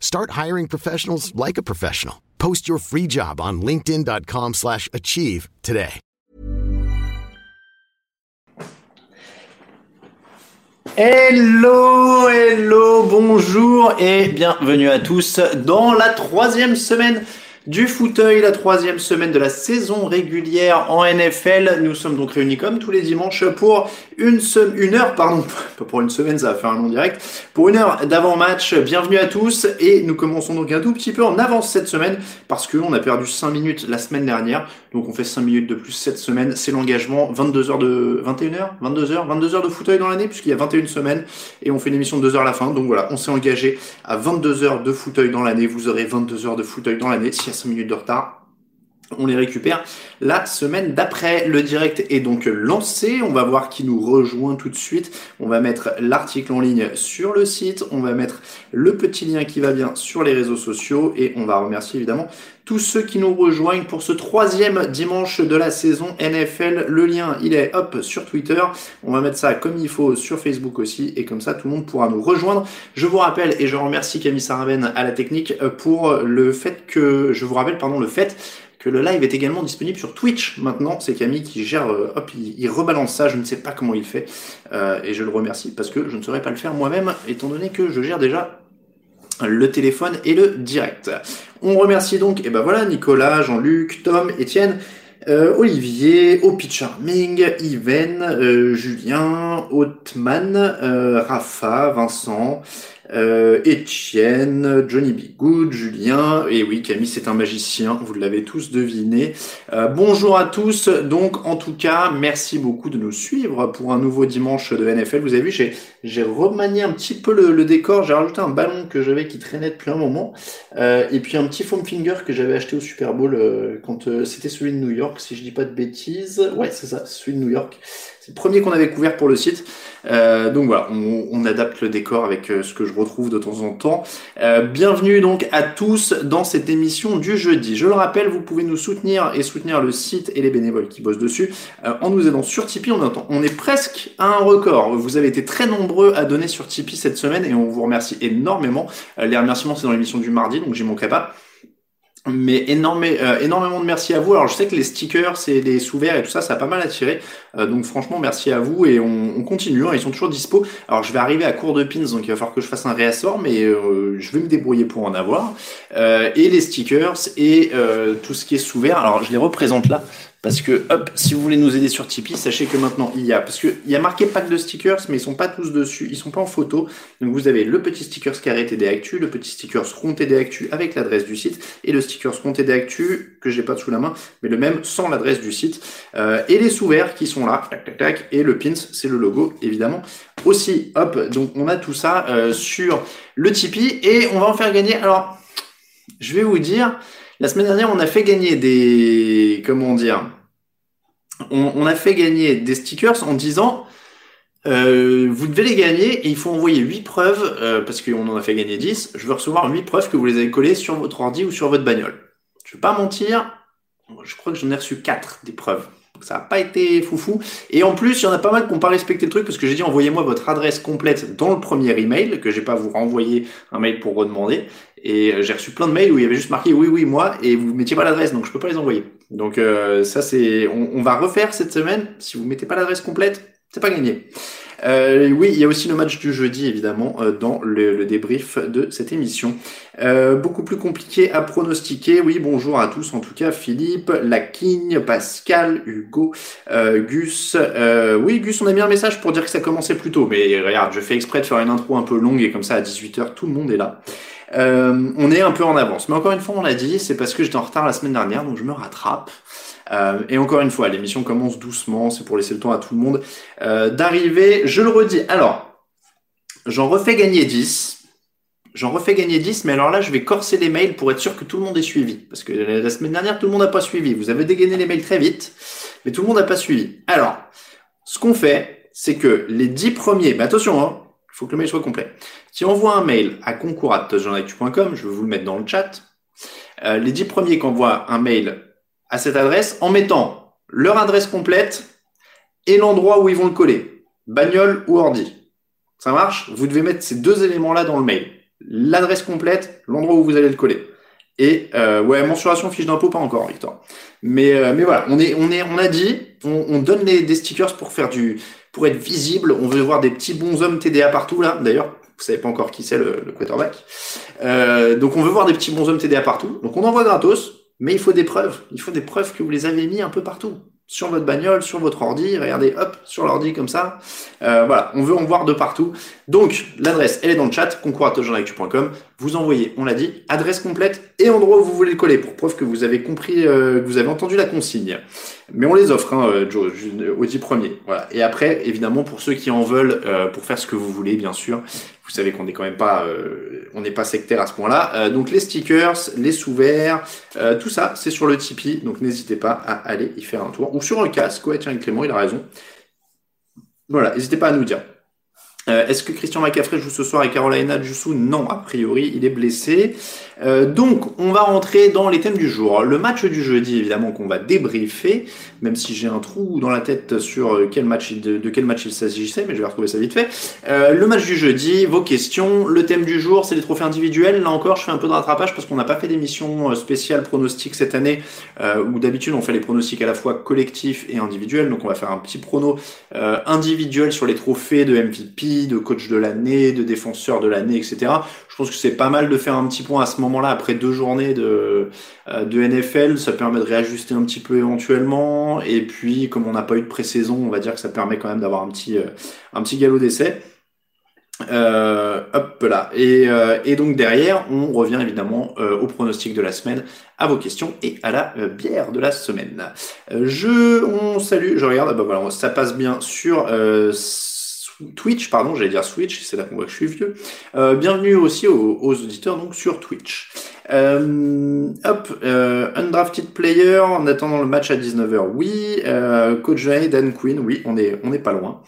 Start hiring professionals like a professional. Post your free job on linkedin.com/achieve slash achieve today. Hello, hello, bonjour et bienvenue à tous dans la troisième semaine du fauteuil, la troisième semaine de la saison régulière en NFL. Nous sommes donc réunis comme tous les dimanches pour une, se- une heure, pardon, pas pour une semaine, ça va faire un long direct, pour une heure d'avant-match. Bienvenue à tous et nous commençons donc un tout petit peu en avance cette semaine parce qu'on a perdu 5 minutes la semaine dernière. Donc on fait 5 minutes de plus cette semaine. C'est l'engagement. 22 heures de, 21 heures, 22 heures, 22 heures de fauteuil dans l'année puisqu'il y a 21 semaines et on fait une émission de 2 heures à la fin. Donc voilà, on s'est engagé à 22 heures de fauteuil dans l'année. Vous aurez 22 heures de fauteuil dans l'année. 5 minutes de retard, on les récupère la semaine d'après. Le direct est donc lancé. On va voir qui nous rejoint tout de suite. On va mettre l'article en ligne sur le site. On va mettre le petit lien qui va bien sur les réseaux sociaux. Et on va remercier évidemment tous ceux qui nous rejoignent pour ce troisième dimanche de la saison NFL. Le lien, il est hop sur Twitter. On va mettre ça comme il faut sur Facebook aussi. Et comme ça, tout le monde pourra nous rejoindre. Je vous rappelle, et je remercie Camille Saraben à la technique pour le fait que, je vous rappelle, pardon, le fait que le live est également disponible sur Twitch maintenant. C'est Camille qui gère, euh, hop, il, rebalance ça, je ne sais pas comment il fait, euh, et je le remercie parce que je ne saurais pas le faire moi-même, étant donné que je gère déjà le téléphone et le direct. On remercie donc, et ben voilà, Nicolas, Jean-Luc, Tom, Étienne, euh, Olivier, Opi Charming, Yven, euh, Julien, Othman, euh, Rafa, Vincent, euh, Etienne, Johnny B. Good, Julien, et oui, Camille, c'est un magicien, vous l'avez tous deviné. Euh, bonjour à tous, donc en tout cas, merci beaucoup de nous suivre pour un nouveau dimanche de NFL. Vous avez vu, j'ai, j'ai remanié un petit peu le, le décor, j'ai rajouté un ballon que j'avais qui traînait depuis un moment, euh, et puis un petit foam finger que j'avais acheté au Super Bowl quand c'était celui de New York, si je dis pas de bêtises. Ouais, c'est ça, celui de New York. C'est le premier qu'on avait couvert pour le site. Euh, donc voilà, on, on adapte le décor avec euh, ce que je retrouve de temps en temps. Euh, bienvenue donc à tous dans cette émission du jeudi. Je le rappelle, vous pouvez nous soutenir et soutenir le site et les bénévoles qui bossent dessus euh, en nous aidant sur Tipeee. On, on est presque à un record. Vous avez été très nombreux à donner sur Tipeee cette semaine et on vous remercie énormément. Euh, les remerciements, c'est dans l'émission du mardi, donc j'y manquerai pas. Mais euh, énormément de merci à vous. Alors je sais que les stickers et les sous-verts et tout ça, ça a pas mal attiré. Euh, donc franchement, merci à vous et on, on continue. hein, ils sont toujours dispo. Alors je vais arriver à court de pins, donc il va falloir que je fasse un réassort, mais euh, je vais me débrouiller pour en avoir. Et les stickers et tout ce qui est sous-vert. Alors je les représente là. Parce que, hop, si vous voulez nous aider sur Tipeee, sachez que maintenant il y a, parce que il y a marqué pack de stickers, mais ils sont pas tous dessus, ils sont pas en photo. Donc vous avez le petit stickers carré TD Actu, le petit stickers rond TD Actu avec l'adresse du site, et le stickers rond TD Actu que j'ai pas sous la main, mais le même sans l'adresse du site. Euh, et les sous-verts qui sont là, tac tac tac, et le pins, c'est le logo évidemment aussi. Hop, donc on a tout ça euh, sur le Tipeee et on va en faire gagner. Alors, je vais vous dire. La semaine dernière, on a fait gagner des, comment dire, on, a fait gagner des stickers en disant, euh, vous devez les gagner et il faut envoyer 8 preuves, euh, parce qu'on en a fait gagner 10, je veux recevoir 8 preuves que vous les avez collées sur votre ordi ou sur votre bagnole. Je vais pas mentir, je crois que j'en ai reçu 4 des preuves. Donc ça n'a pas été foufou. Et en plus, il y en a pas mal qui n'ont pas respecté le truc parce que j'ai dit envoyez-moi votre adresse complète dans le premier email, que j'ai pas vous renvoyer un mail pour redemander. Et euh, j'ai reçu plein de mails où il y avait juste marqué oui, oui, moi, et vous mettiez pas l'adresse, donc je peux pas les envoyer. Donc euh, ça c'est, on, on va refaire cette semaine. Si vous mettez pas l'adresse complète, c'est pas gagné. Euh, oui, il y a aussi le match du jeudi, évidemment, euh, dans le, débrief de cette émission. Euh, beaucoup plus compliqué à pronostiquer. Oui, bonjour à tous, en tout cas, Philippe, Laquigne, Pascal, Hugo, Gus. oui, Gus, on a mis un message pour dire que ça commençait plus tôt, mais regarde, je fais exprès de faire une intro un peu longue et comme ça, à 18h, tout le monde est là. on est un peu en avance. Mais encore une fois, on l'a dit, c'est parce que j'étais en retard la semaine dernière, donc je me rattrape. Euh, et encore une fois, l'émission commence doucement, c'est pour laisser le temps à tout le monde euh, d'arriver. Je le redis. Alors, j'en refais gagner 10. J'en refais gagner 10, mais alors là, je vais corser les mails pour être sûr que tout le monde est suivi. Parce que la semaine dernière, tout le monde n'a pas suivi. Vous avez dégainé les mails très vite, mais tout le monde n'a pas suivi. Alors, ce qu'on fait, c'est que les 10 premiers, mais attention, hein, il faut que le mail soit complet. Si on envoie un mail à concours.com, je vais vous le mettre dans le chat. Euh, les 10 premiers qui envoient un mail à cette adresse en mettant leur adresse complète et l'endroit où ils vont le coller, bagnole ou ordi. Ça marche? Vous devez mettre ces deux éléments-là dans le mail. L'adresse complète, l'endroit où vous allez le coller. Et euh, ouais, mensuration fiche d'impôt pas encore, Victor. Mais euh, mais voilà, on est on est on a dit, on, donne les, des stickers pour faire du pour être visible. On veut voir des petits bons hommes TDA partout là. D'ailleurs, vous savez pas encore qui c'est le, le quarterback. Euh, donc on veut voir des petits bons hommes TDA partout. Donc on envoie gratos. Mais il faut des preuves. Il faut des preuves que vous les avez mis un peu partout. Sur votre bagnole, sur votre ordi. Regardez, hop, sur l'ordi comme ça. Euh, voilà, on veut en voir de partout. Donc, l'adresse, elle est dans le chat, concours.com. Vous envoyez, on l'a dit, adresse complète et endroit où vous voulez le coller pour preuve que vous avez compris, euh, que vous avez entendu la consigne. Mais on les offre, hein, euh, Joe, au 10 premier. Voilà. Et après, évidemment, pour ceux qui en veulent, pour faire ce que vous voulez, bien sûr, vous savez qu'on n'est quand même pas, euh, on n'est pas sectaire à ce point-là. Euh, donc les stickers, les sous-verts, euh, tout ça, c'est sur le Tipeee. Donc n'hésitez pas à aller y faire un tour. Ou sur le casque. Ouais, tiens, Clément, il a raison. Voilà, n'hésitez pas à nous dire. Est-ce que Christian McCaffrey joue ce soir et Carolina Jussou Non, a priori, il est blessé. Euh, donc, on va rentrer dans les thèmes du jour. Le match du jeudi, évidemment, qu'on va débriefer, même si j'ai un trou dans la tête sur quel match, de, quel match il s'agissait, mais je vais retrouver ça vite fait. Euh, le match du jeudi, vos questions. Le thème du jour, c'est les trophées individuels. Là encore, je fais un peu de rattrapage parce qu'on n'a pas fait d'émission spéciale pronostic cette année, où d'habitude on fait les pronostics à la fois collectifs et individuels. Donc, on va faire un petit prono individuel sur les trophées de MVP de coach de l'année, de défenseur de l'année, etc. Je pense que c'est pas mal de faire un petit point à ce moment-là après deux journées de, euh, NFL. Ça permet de réajuster un petit peu éventuellement. Et puis, comme on n'a pas eu de pré-saison, on va dire que ça permet quand même d'avoir un petit, euh, un petit galop d'essai. Euh, hop là. Et, et, donc derrière, on revient évidemment au pronostic de la semaine, à vos questions et à la bière de la semaine. je, on salue, je regarde, ah bah voilà, ça passe bien sur Twitch, pardon, j'allais dire Switch, c'est là qu'on voit que je suis vieux. Euh, bienvenue aussi aux, auditeurs donc sur Twitch. Euh, hop, euh, undrafted player en attendant le match à 19h, oui. Euh, coach Dan Quinn, oui, on est on est pas loin.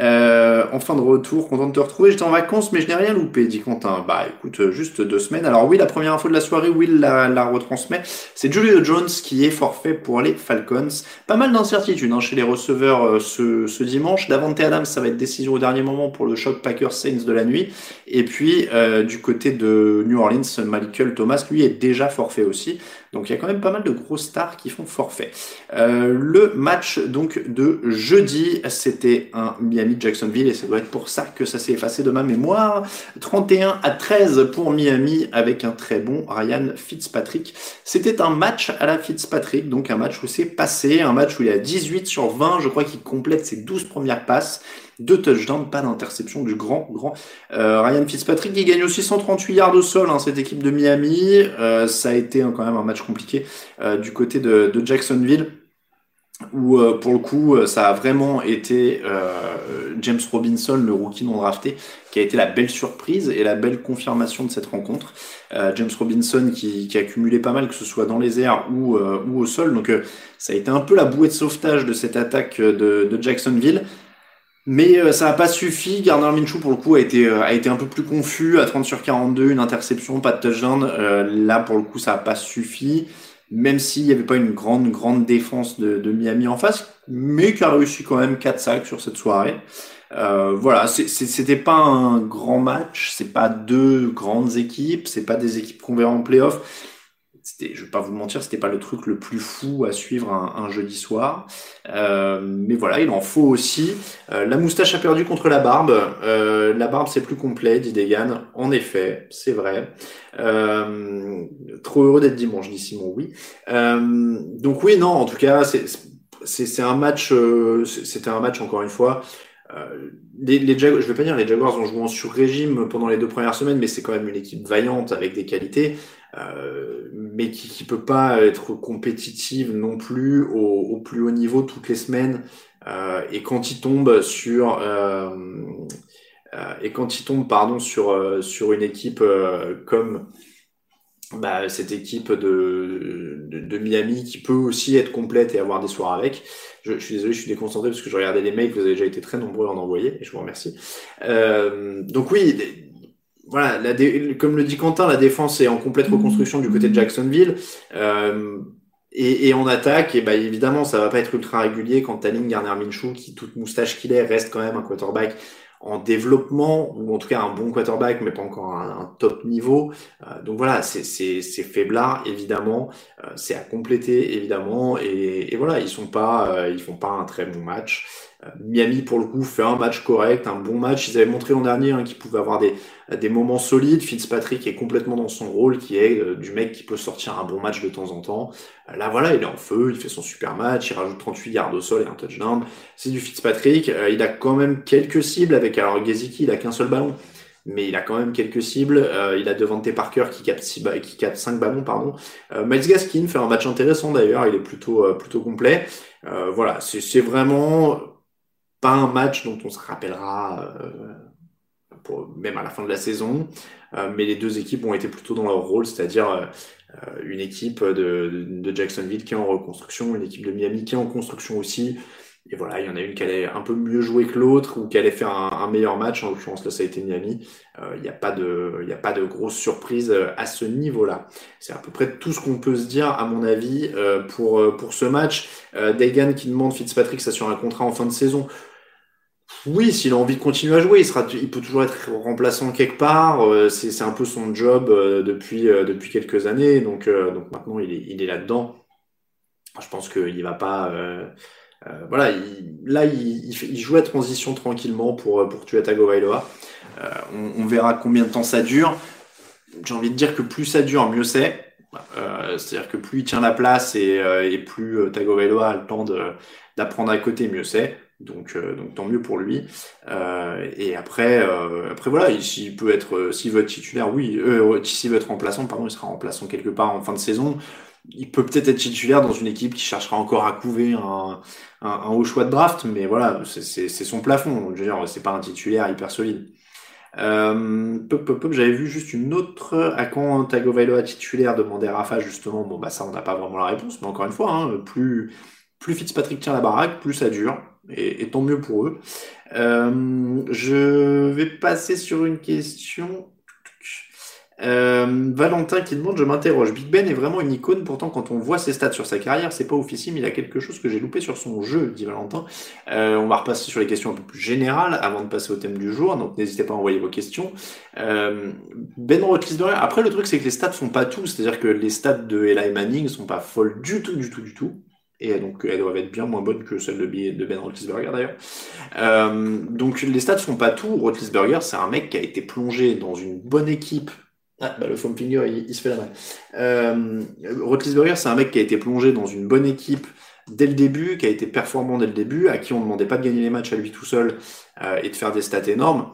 Euh, en fin de retour, content de te retrouver. J'étais en vacances, mais je n'ai rien loupé, dit Quentin. Bah écoute, juste deux semaines. Alors oui, la première info de la soirée, Will la, la retransmet. C'est Julio Jones qui est forfait pour les Falcons. Pas mal d'incertitudes hein, chez les receveurs euh, ce, ce, dimanche. Davante Adams, ça va être décision au dernier moment pour le choc Packers Saints de la nuit. Et puis euh, du côté de New Orleans, Michael Thomas, lui, est déjà forfait aussi. Donc il y a quand même pas mal de gros stars qui font forfait. Euh, le match donc de jeudi, c'était un Miami-Jacksonville et ça doit être pour ça que ça s'est effacé de ma mémoire. 31 à 13 pour Miami avec un très bon Ryan Fitzpatrick. C'était un match à la Fitzpatrick, donc un match où c'est passé, un match où il y a 18 sur 20, je crois qu'il complète ses 12 premières passes deux touchdowns, pas d'interception du grand, grand euh, Ryan Fitzpatrick qui gagne aussi 138 yards au sol, hein, cette équipe de Miami. Euh, ça a été hein, quand même un match compliqué euh, du côté de, Jacksonville où pour le coup ça a vraiment été James Robinson, le rookie non drafté, qui a été la belle surprise et la belle confirmation de cette rencontre. James Robinson qui, qui, a cumulé pas mal, que ce soit dans les airs ou, ou au sol. Donc ça a été un peu la bouée de sauvetage de cette attaque de Jacksonville. Mais euh, ça n'a pas suffi. Gardner Minshew, pour le coup, a été, euh, a été un peu plus confus. À 30 sur 42, une interception, pas de touchdown. Euh, là, pour le coup, ça n'a pas suffi. Même s'il n'y avait pas une grande, grande défense de, de, Miami en face, mais qui a réussi quand même 4 sacs sur cette soirée. Euh, voilà, c'était pas un grand match, c'est pas deux grandes équipes, c'est pas des équipes qu'on verra en playoff. Je vais pas vous mentir, c'était pas le truc le plus fou à suivre un, jeudi soir. Euh, mais voilà, il en faut aussi. Euh, la moustache a perdu contre la barbe. Euh, la barbe, c'est plus complet, dit Degan. En effet, c'est vrai. trop heureux d'être dimanche, dit Simon, oui. donc oui, non, en tout cas, c'est, un match, c'était un match, encore une fois, les, les Jaguars, je vais pas dire les Jaguars ont joué en sur-régime pendant les deux premières semaines, mais c'est quand même une équipe vaillante avec des qualités. Euh, mais qui, qui peut pas être compétitive non plus au, plus haut niveau toutes les semaines. Euh, et quand il tombe sur euh, et quand il tombe pardon sur sur une équipe comme bah, cette équipe de, de, Miami qui peut aussi être complète et avoir des soirs avec. Je, suis désolé, je suis déconcentré parce que je regardais les mails, vous avez déjà été très nombreux à en envoyer et je vous remercie. Donc oui, voilà, la comme le dit Quentin, la défense est en complète reconstruction du côté de Jacksonville. Euh, et, et, on attaque, et bah évidemment, ça va pas être ultra régulier quand Taling Garner Minshew, qui toute moustache qu'il est, reste quand même un quarterback en développement, ou en tout cas un bon quarterback, mais pas encore un, un top niveau. Euh, donc voilà, c'est faiblard, évidemment. Euh, c'est à compléter, évidemment. Et, et, voilà, ils sont pas, euh, ils font pas un très bon match. Miami, pour le coup, fait un match correct, un bon match. Ils avaient montré l'an dernier hein, qu'ils pouvaient avoir des, des moments solides. Fitzpatrick est complètement dans son rôle, qui est euh, du mec qui peut sortir un bon match de temps en temps. Euh, là, voilà, il est en feu, il fait son super match, il rajoute 38 yards au sol et un touchdown. C'est du Fitzpatrick. Euh, il a quand même quelques cibles avec, alors Geziki, il a qu'un seul ballon. Mais il a quand même quelques cibles. il a Devante Parker qui capte, six qui capte 5 ballons. pardon. Miles Gaskin fait un match intéressant d'ailleurs. Il est plutôt, plutôt complet. voilà, c'est vraiment pas un match dont on se rappellera euh, même à la fin de la saison, euh, mais les deux équipes ont été plutôt dans leur rôle, c'est-à-dire euh, une équipe de, de, Jacksonville qui est en reconstruction, une équipe de Miami qui est en construction aussi. Et voilà, il y en a une qui allait un peu mieux jouer que l'autre ou qui allait faire un, meilleur match. En l'occurrence, là, ça a été Miami. Il n'y a pas de, il a pas de grosse surprise à ce niveau-là. C'est à peu près tout ce qu'on peut se dire, à mon avis, pour pour ce match. Dagan qui demande Fitzpatrick ça sur un contrat en fin de saison. Oui, s'il a envie de continuer à jouer, il, sera, il peut toujours être remplaçant quelque part. Euh, c'est un peu son job euh, depuis, euh, depuis quelques années. Donc, donc maintenant, il est, il est là-dedans. Je pense qu'il va pas. voilà, là, il, il, joue la transition tranquillement pour, pour tuer Tagovailoa. On, verra combien de temps ça dure. J'ai envie de dire que plus ça dure, mieux c'est. C'est-à-dire que plus il tient la place et, et plus Tagovailoa a le temps d'apprendre à côté, mieux c'est. Donc, euh, donc tant mieux pour lui. Euh, et après, euh, après voilà, s'il peut être, s'il veut être titulaire, oui. s'il veut être remplaçant, pardon, il sera remplaçant quelque part en fin de saison. Il peut peut-être être titulaire dans une équipe qui cherchera encore à couver un, haut choix de draft, mais voilà, c'est son plafond. Je veux dire, c'est pas un titulaire hyper solide. Euh, j'avais vu juste une autre à quand Tagovailoa titulaire demander Rafa justement. Bon bah ça on n'a pas vraiment la réponse, mais encore une fois, hein, plus plus Fitzpatrick tient la baraque, plus ça dure et, tant mieux pour eux. Euh, je vais passer sur une question. Euh, Valentin qui demande, je m'interroge. Big Ben est vraiment une icône, pourtant quand on voit ses stats sur sa carrière, c'est pas officiel, mais il a quelque chose que j'ai loupé sur son jeu, dit Valentin. Euh, on va repasser sur les questions un peu plus générales avant de passer au thème du jour, donc n'hésitez pas à envoyer vos questions. Euh, ben Roethlisberger, après le truc c'est que les stats sont pas tout, c'est-à-dire que les stats de Eli Manning sont pas folles du tout, du tout, du tout et donc elles doivent être bien moins bonnes que celles de, Ben Roethlisberger d'ailleurs. Euh, donc les stats font pas tout. Roethlisberger, c'est un mec qui a été plongé dans une bonne équipe. Ah, bah, le foam finger, il, se fait la main. Euh, Roethlisberger, c'est un mec qui a été plongé dans une bonne équipe dès le début, qui a été performant dès le début, à qui on ne demandait pas de gagner les matchs à lui tout seul euh, et de faire des stats énormes.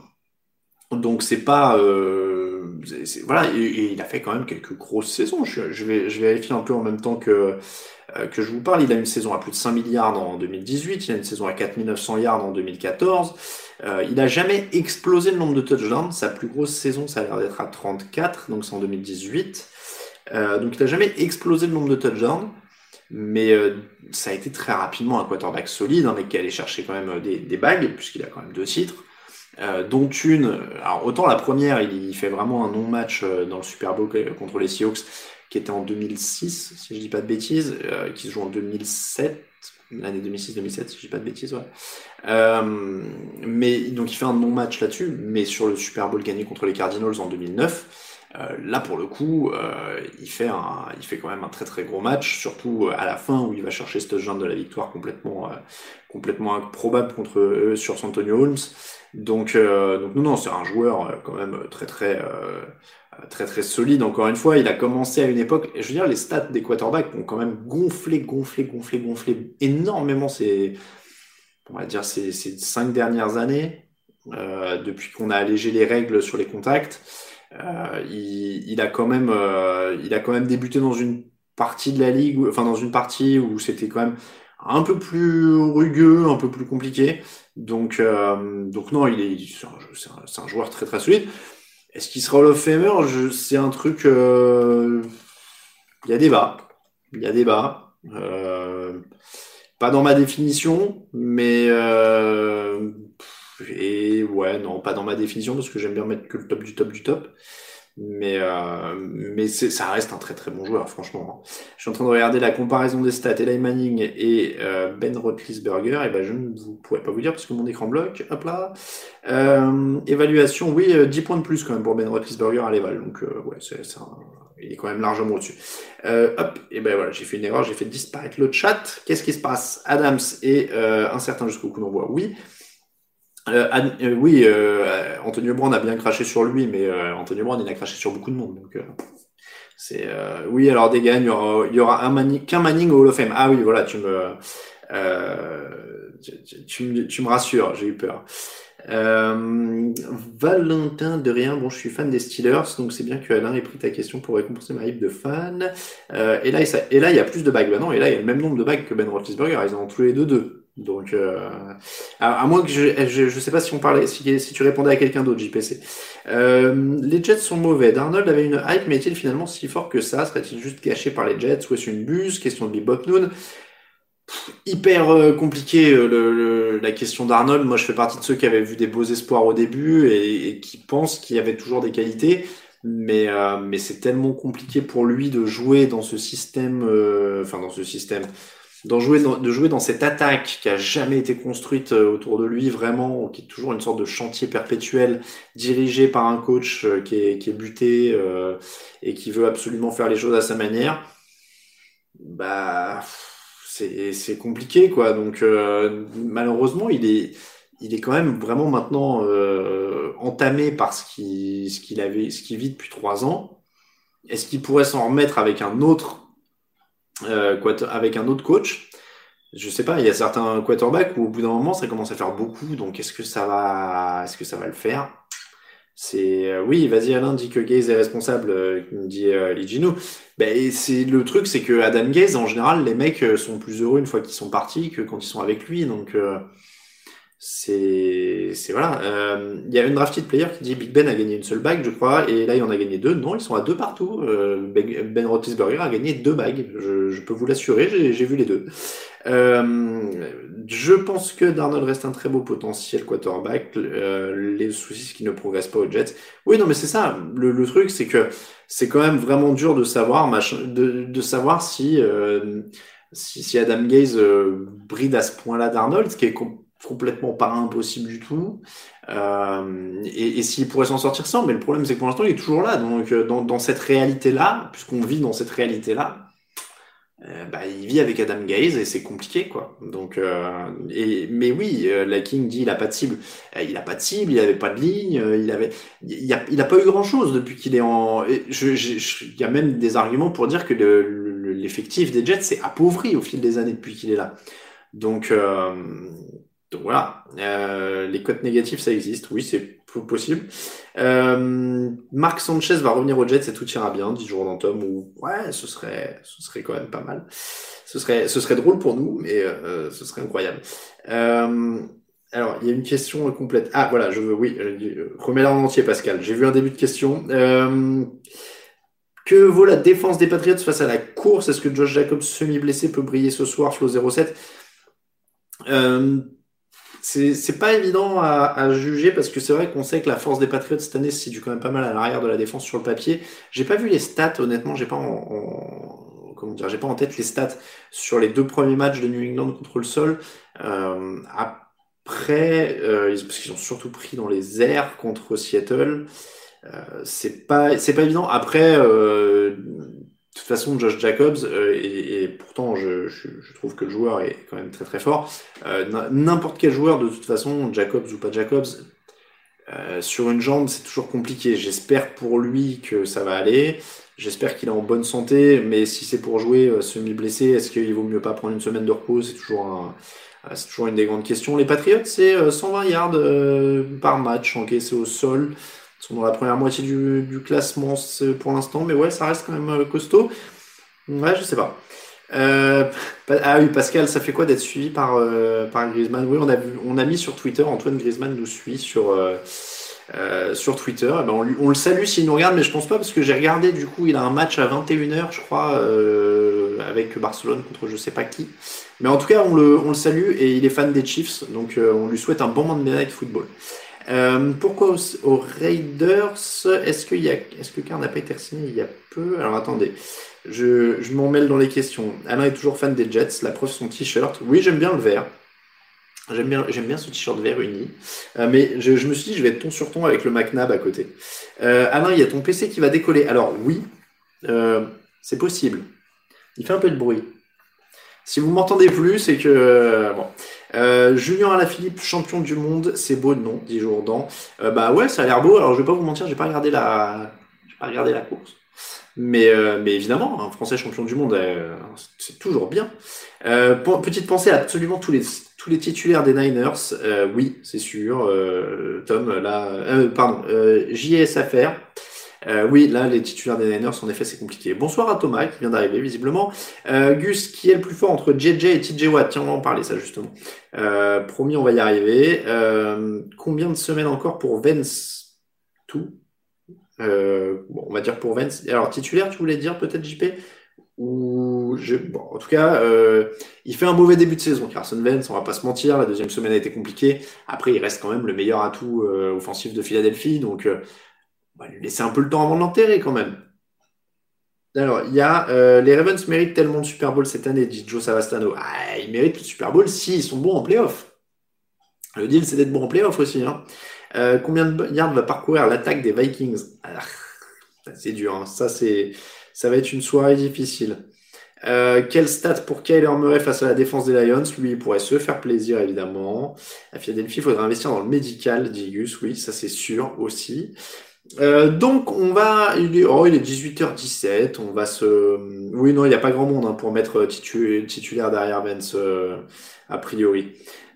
Donc c'est pas euh, voilà, et, il a fait quand même quelques grosses saisons. Je, je, vais je vais vérifier un peu en même temps que que je vous parle. Il a une saison à plus de 5 milliards en 2018, il a une saison à 4900 yards en 2014. Euh, il n'a jamais explosé le nombre de touchdowns. Sa plus grosse saison, ça a l'air d'être à 34, donc c'est en 2018. Euh, donc il n'a jamais explosé le nombre de touchdowns. Mais euh, ça a été très rapidement un quarterback solide, un mec qui allait chercher quand même des, des bagues, puisqu'il a quand même deux titres. Euh, dont une, alors autant la première, il, il fait vraiment un non-match dans le Super Bowl contre les Seahawks, qui était en 2006, si je dis pas de bêtises, euh, qui se joue en 2007, l'année 2006-2007, si je dis pas de bêtises, ouais. Euh, mais donc il fait un non-match là-dessus, mais sur le Super Bowl gagné contre les Cardinals en 2009, Euh, là, pour le coup, il, fait un, il fait quand même un très très gros match, surtout à la fin où il va chercher ce touchdown de la victoire complètement, complètement improbable contre eux sur Antonio Holmes. Donc, donc non, non, c'est un joueur quand même très très très très solide. Encore une fois, il a commencé à une époque. Je veux dire, les stats des quarterbacks ont quand même gonflé, gonflé, gonflé, gonflé énormément. Ces, on va dire ces, cinq dernières années, depuis qu'on a allégé les règles sur les contacts. Euh, il, il, a quand même, euh, il a quand même débuté dans une partie de la ligue, enfin dans une partie où c'était quand même un peu plus rugueux, un peu plus compliqué. Donc, euh, donc non, il est, c'est un, joueur très très solide. Est-ce qu'il sera of Famer? C'est un truc. Euh, il y a débat. Il y a débat. Euh, pas dans ma définition, mais euh, et ouais, non, pas dans ma définition parce que j'aime bien mettre que le top du top du top. Mais, euh, mais ça reste un très très bon joueur, franchement. Je suis en train de regarder la comparaison des stats Eli Manning et euh, Ben Roethlisberger. Et ben, je ne vous pourrais pas vous dire parce que mon écran bloque. Hop là. Euh, évaluation, oui, 10 points de plus quand même pour Ben Roethlisberger à l'éval. Donc, ouais, c'est un, il est quand même largement au-dessus. hop, et ben voilà, j'ai fait une erreur, j'ai fait disparaître le chat. Qu'est-ce qui se passe? Adams est incertain jusqu'au coup d'envoi. Oui. Euh, euh, oui, euh, Antonio Brown a bien craché sur lui, mais euh, Antonio Brown il a craché sur beaucoup de monde. Donc c'est oui. Alors des gains, il y aura, un Manning, qu'un Manning au Hall of Fame. Ah oui, voilà, tu me tu, me rassures. J'ai eu peur. Valentin de rien. Bon, je suis fan des Steelers, donc c'est bien que Alain ait pris ta question pour récompenser ma hype de fan. et là, et là, il y a plus de bagues. Non, et là, il y a le même nombre de bagues que Ben Roethlisberger. Ils en ont tous les deux deux. Donc, euh, à, moins que je, je, je, sais pas si on parlait, si, si tu répondais à quelqu'un d'autre, JPC. Euh, les Jets sont mauvais. Darnold avait une hype, mais est-il finalement si fort que ça? Serait-il juste caché par les Jets? Ou est-ce une buse? Question de Bob Noon. Hyper euh, compliqué la question d'Arnold. Moi, je fais partie de ceux qui avaient vu des beaux espoirs au début et, qui pensent qu'il y avait toujours des qualités. Mais, mais c'est tellement compliqué pour lui de jouer dans ce système, enfin dans ce système, jouer de jouer dans cette attaque qui a jamais été construite euh, autour de lui vraiment, qui est toujours une sorte de chantier perpétuel dirigé par un coach euh, qui est, qui est buté euh, et qui veut absolument faire les choses à sa manière, bah c'est compliqué quoi. Donc malheureusement il est il est quand même vraiment maintenant entamé par ce qu'il ce qu'il avait ce qu'il vit depuis trois ans. Est-ce qu'il pourrait s'en remettre avec un autre euh, avec un autre coach. Je sais pas, il y a certains quarterbacks où au bout d'un moment ça commence à faire beaucoup, donc est-ce que ça va, est-ce que ça va le faire? C'est euh, oui, vas-y Alain, dit que Gaze est responsable, euh, dit euh, Ben c'est le truc, c'est que Adam Gaze en général, les mecs sont plus heureux une fois qu'ils sont partis que quand ils sont avec lui, donc c'est voilà. Euh, il y a une drafted player qui dit Big Ben a gagné une seule bague, je crois, et là il en a gagné deux. Non, ils sont à deux partout. Euh, ben, Roethlisberger a gagné deux bagues. Je, je peux vous l'assurer, j'ai vu les deux. Euh, je pense que Darnold reste un très beau potentiel quarterback. Euh, les soucis, qu'il ne progresse pas aux Jets. Oui, non, mais c'est ça. Le, le truc, c'est que c'est quand même vraiment dur de savoir, de, de savoir si, euh, si, si Adam Gaze bride à ce point-là Darnold, ce qui est complètement pas impossible du tout. Euh, et, et s'il pourrait s'en sortir sans, mais le problème c'est que pour l'instant il est toujours là. Donc euh, dans, dans cette réalité-là, puisqu'on vit dans cette réalité-là, euh, bah, il vit avec Adam Gaze et c'est compliqué quoi. Donc euh, et mais oui, euh, la King dit il a pas de cible. il a pas de cible, il avait pas de ligne, il avait il a, il a pas eu grand chose depuis qu'il est en. Il y a même des arguments pour dire que l'effectif le, des Jets s'est appauvri au fil des années depuis qu'il est là. Donc donc voilà, euh, les cotes négatifs, ça existe, oui, c'est possible. Euh, Marc Sanchez va revenir au Jets et tout ira bien, dit Jordan Tom, ou ouais, ce serait, ce serait quand même pas mal. Ce serait, ce serait drôle pour nous, mais euh, ce serait incroyable. Euh, alors, il y a une question complète. Ah, voilà, je veux, oui, remets-la en entier, Pascal. J'ai vu un début de question. Euh, que vaut la défense des Patriots face à la course? Est-ce que Josh Jacobs, semi-blessé, peut briller ce soir, Flo 07 euh, c'est pas évident à, à, juger parce que c'est vrai qu'on sait que la force des Patriots cette année se situe quand même pas mal à l'arrière de la défense sur le papier. J'ai pas vu les stats, honnêtement, j'ai pas en, en, comment dire, j'ai pas en tête les stats sur les deux premiers matchs de New England contre le sol. Euh, après, euh, parce qu'ils ont surtout pris dans les airs contre Seattle. c'est pas, c'est pas évident. Après, de toute façon, Josh Jacobs, et, pourtant je, trouve que le joueur est quand même très très fort. N'importe quel joueur, de toute façon, Jacobs ou pas Jacobs, sur une jambe, c'est toujours compliqué. J'espère pour lui que ça va aller. J'espère qu'il est en bonne santé, mais si c'est pour jouer euh, semi-blessé, est-ce qu'il vaut mieux pas prendre une semaine de repos? C'est toujours, euh, une des grandes questions. Les Patriots, c'est 120 euh, yards par match encaissés au sol. Ils sont dans la première moitié du, classement pour l'instant, mais ouais, ça reste quand même costaud. Ouais, je sais pas. ah oui, Pascal, ça fait quoi d'être suivi par, par Griezmann? Oui, on a, vu, on a mis sur Twitter, Antoine Griezmann nous suit sur, euh, sur Twitter. Eh ben, on, le salue s'il nous regarde, mais je pense pas parce que j'ai regardé du coup, il a un match à 21h, je crois, euh, avec Barcelone contre je sais pas qui. Mais en tout cas, on le, on le salue et il est fan des Chiefs, donc euh, on lui souhaite un bon Monday Night Football. Pourquoi aux, Raiders Est-ce que, y a, est-ce que Car n'a pas été signé il y a peu? Alors attendez, je, je m'en mêle dans les questions. Alain est toujours fan des Jets, la preuve son t-shirt. Oui, j'aime bien le vert. J'aime bien, bien ce t-shirt vert uni. Euh, mais je, me suis dit, je vais être ton sur ton avec le McNab à côté. Euh, Alain, il y a ton PC qui va décoller. Alors oui, euh, c'est possible. Il fait un peu de bruit. Si vous m'entendez plus, c'est que bon. Euh, Julien Alaphilippe, champion du monde, c'est beau nom, dit Jourdan. bah ouais, ça a l'air beau. Alors je vais pas vous mentir, j'ai pas regardé la, pas regardé la course. Mais, mais évidemment, un Français champion du monde, c'est toujours bien. petite pensée à absolument tous les tous les titulaires des Niners, euh, oui, c'est sûr. Euh, Tom, là, euh, pardon, JSFR. oui, là, les titulaires des Niners, en effet, c'est compliqué. Bonsoir à Thomas, qui vient d'arriver, visiblement. Gus, qui est le plus fort entre JJ et TJ Watt Tiens, on va en parler, ça, justement. promis, on va y arriver. combien de semaines encore pour Vence Tout on va dire pour Vence. Alors, titulaire, tu voulais dire peut-être, JP ou en tout cas, euh, il fait un mauvais début de saison. Carson Wentz, on va pas se mentir, la deuxième semaine a été compliquée. Après, il reste quand même le meilleur atout euh, offensif de Philadelphie, donc euh, on va lui laisser un peu le temps avant de l'enterrer quand même. Alors, il y a euh, les Ravens méritent tellement de Super Bowl cette année, dit Joe Savastano. Ah, ils méritent le Super Bowl si ils sont bons en playoff. Le deal, c'est d'être bon en playoff aussi. Hein. combien de yards va parcourir l'attaque des Vikings? Ah, C'est dur, hein. ça c'est ça va être une soirée difficile. Euh, quel stat pour Kyler Murray face à la défense des Lions? Lui, il pourrait se faire plaisir, évidemment. À Philadelphie, il faudrait investir dans le médical, dit Gus. Oui, ça c'est sûr aussi. Euh, donc, on va. Il est, oh, il est 18h17. On va se. Oui, non, il n'y a pas grand monde hein, pour mettre titulaire derrière Vance, euh, a priori.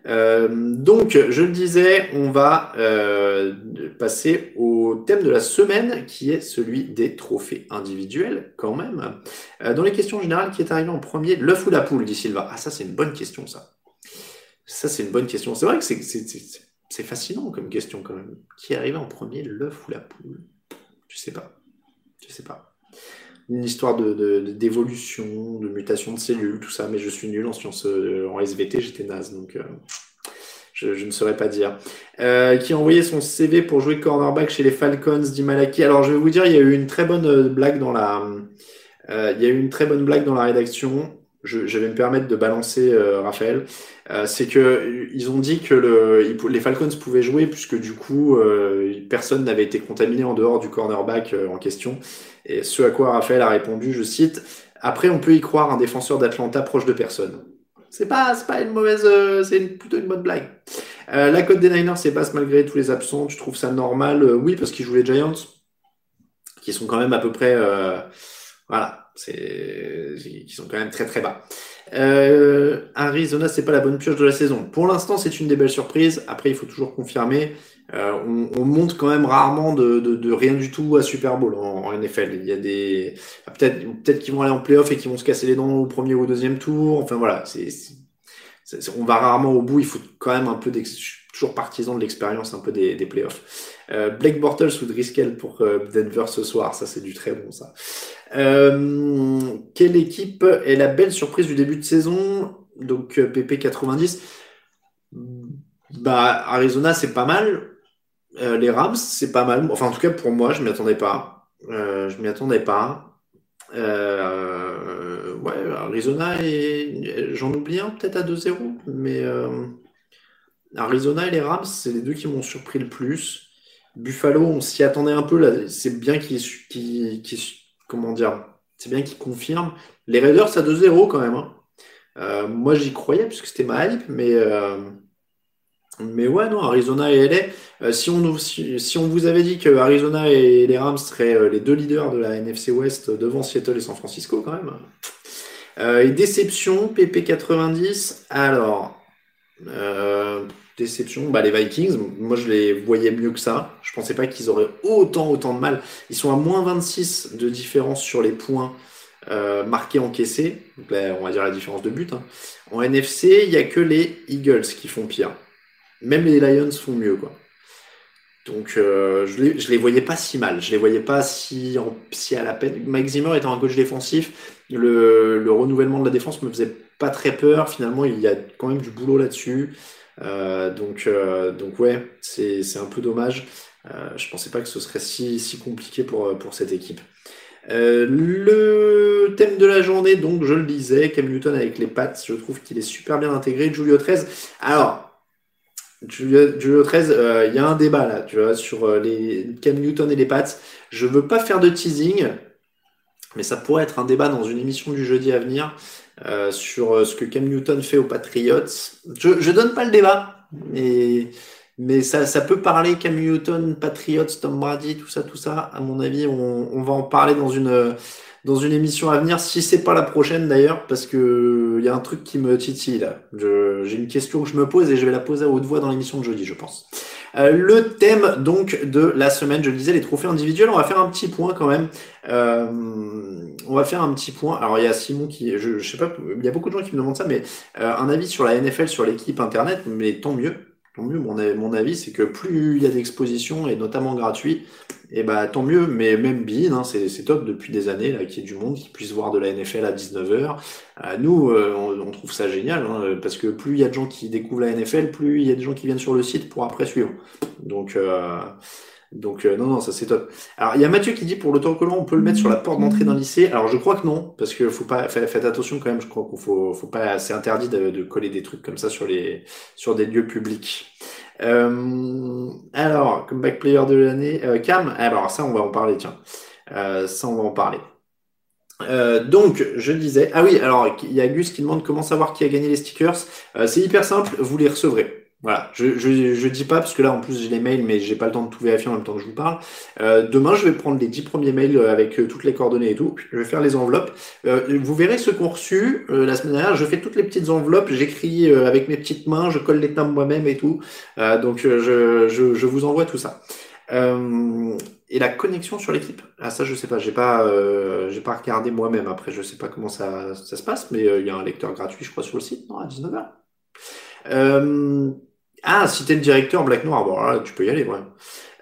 Euh, donc, je le disais, on va euh, passer au thème de la semaine, qui est celui des trophées individuels, quand même. Euh, dans les questions générales, qui est arrivé en premier, l'œuf ou la poule, dit Silva. Ah, ça, c'est une bonne question, ça. Ça, c'est une bonne question. C'est vrai que c'est fascinant comme question, quand même. Qui est arrivé en premier, l'œuf ou la poule? Je sais pas. Je sais pas une histoire de d'évolution, de, mutation de cellules, tout ça, mais je suis nul en sciences, euh, en SVT, j'étais naze, donc euh, je, ne saurais pas dire. Euh, qui a envoyé son CV pour jouer cornerback chez les Falcons, dit Malaki. Alors je vais vous dire, il y a eu une très bonne blague dans la, il y a eu une très bonne blague dans la rédaction. Je, vais me permettre de balancer Raphaël. c'est que ils ont dit que le, les Falcons pouvaient jouer puisque du coup personne n'avait été contaminé en dehors du cornerback en question. Et ce à quoi Raphaël a répondu, je cite, Après, on peut y croire un défenseur d'Atlanta proche de personne. C'est pas, pas une mauvaise, euh, c'est plutôt une bonne blague. Euh, la cote des Niners c'est basse malgré tous les absents. Tu trouves ça normal? Euh, Oui, parce qu'ils jouent les Giants, qui sont quand même à peu près, voilà, c'est, qui sont quand même très très bas. Arizona, c'est pas la bonne pioche de la saison. Pour l'instant, c'est une des belles surprises. Après, il faut toujours confirmer. Euh, on, monte quand même rarement de, rien du tout à Super Bowl en, NFL. Il y a des peut-être peut-être qu'ils vont aller en playoff et qu'ils vont se casser les dents au premier ou au deuxième tour. Enfin voilà, c'est on va rarement au bout. Il faut quand même un peu toujours partisan de l'expérience un peu des, des playoffs. Euh, Blake Bortles ou Driscoll pour euh, Denver ce soir, ça c'est du très bon ça. quelle équipe est la belle surprise du début de saison? Donc PP 90. Bah Arizona c'est pas mal. Euh, les Rams, c'est pas mal. Enfin, en tout cas, pour moi, je m'y attendais pas. Euh, je m'y attendais pas. Euh, ouais, Arizona et j'en oublie un peut-être à 2-0, mais Arizona et les Rams, c'est les deux qui m'ont surpris le plus. Buffalo, on s'y attendait un peu. C'est bien qu'il, comment dire, c'est bien qu'il confirme. Les Raiders à 2-0 quand même. Hein. Euh, moi, j'y croyais puisque c'était ma hype, mais euh, mais ouais, non, Arizona et LA. Euh, si, on, si, on vous avait dit que Arizona et les Rams seraient les deux leaders de la NFC West devant Seattle et San Francisco, quand même. et déception, PP90. Alors, déception, bah, les Vikings, moi je les voyais mieux que ça. Je pensais pas qu'ils auraient autant, autant de mal. Ils sont à moins 26 de différence sur les points euh, marqués encaissés. Donc là, on va dire la différence de but. Hein. En NFC, il n'y a que les Eagles qui font pire. Même les Lions font mieux, quoi. Donc euh, je, les, les voyais pas si mal. Je les voyais pas si, si à la peine. Mike Zimmer étant un coach défensif, le, le renouvellement de la défense me faisait pas très peur. Finalement, il y a quand même du boulot là-dessus. Euh, donc, euh, donc ouais, c'est un peu dommage. Euh, je pensais pas que ce serait si, si compliqué pour, pour cette équipe. le thème de la journée, donc je le disais, Cam Newton avec les pattes, je trouve qu'il est super bien intégré. Julio 13. Alors, Julio, 13, il y a un débat là, tu vois, sur les Cam Newton et les pattes. Je veux pas faire de teasing, mais ça pourrait être un débat dans une émission du jeudi à venir. Euh, sur euh, ce que Cam Newton fait aux Patriots. Je ne donne pas le débat, mais, mais ça, ça peut parler Cam Newton, Patriots, Tom Brady, tout ça, tout ça. À mon avis, on, on va en parler dans une, dans une émission à venir, si c'est pas la prochaine d'ailleurs, parce que il y a un truc qui me titille là. J'ai une question que je me pose et je vais la poser à haute voix dans l'émission de jeudi, je pense. Euh, le thème donc de la semaine, je le disais, les trophées individuels. On va faire un petit point quand même. Euh, on va faire un petit point. Alors il y a Simon qui, je, je sais pas, il y a beaucoup de gens qui me demandent ça, mais euh, un avis sur la NFL, sur l'équipe internet, mais tant mieux. Tant mieux, mon, mon avis, c'est que plus il y a d'expositions, et notamment gratuits, et bah tant mieux, mais même Bean, hein, c'est top depuis des années là qu'il y ait du monde qui puisse voir de la NFL à 19h. Euh, nous, euh, on, trouve ça génial, hein, parce que plus il y a de gens qui découvrent la NFL, plus il y a de gens qui viennent sur le site pour après suivre. Donc, euh, donc non, non, ça c'est top. Alors il y a Mathieu qui dit pour l'autocollant, on peut le mettre sur la porte d'entrée d'un lycée. Alors je crois que non, parce que faut pas, faites attention quand même. Je crois qu'il faut, faut pas, c'est interdit de, de, coller des trucs comme ça sur les, sur des lieux publics. Euh, alors, comeback player de l'année, euh, Cam. Alors ça, on va en parler. Tiens, euh, ça, on va en parler. Euh, donc, je disais, ah oui, alors il y a Gus qui demande comment savoir qui a gagné les stickers. Euh, c'est hyper simple, vous les recevrez. Voilà, je, je, dis pas parce que là en plus j'ai les mails mais j'ai pas le temps de tout vérifier en même temps que je vous parle. Euh, demain je vais prendre les dix premiers mails euh, avec euh, toutes les coordonnées et tout. Je vais faire les enveloppes. Vous verrez ceux qu'on reçu la semaine dernière. Je fais toutes les petites enveloppes, j'écris avec mes petites mains, je colle les timbres moi-même et tout. donc je, je, vous envoie tout ça. et la connexion sur l'équipe, ah ça je sais pas, j'ai pas j'ai pas regardé moi-même. Après je sais pas comment ça, ça se passe, mais il y a un lecteur gratuit je crois sur le site, non à 19h. Euh, ah, si t'es le directeur Black Noir, bon tu peux y aller, ouais.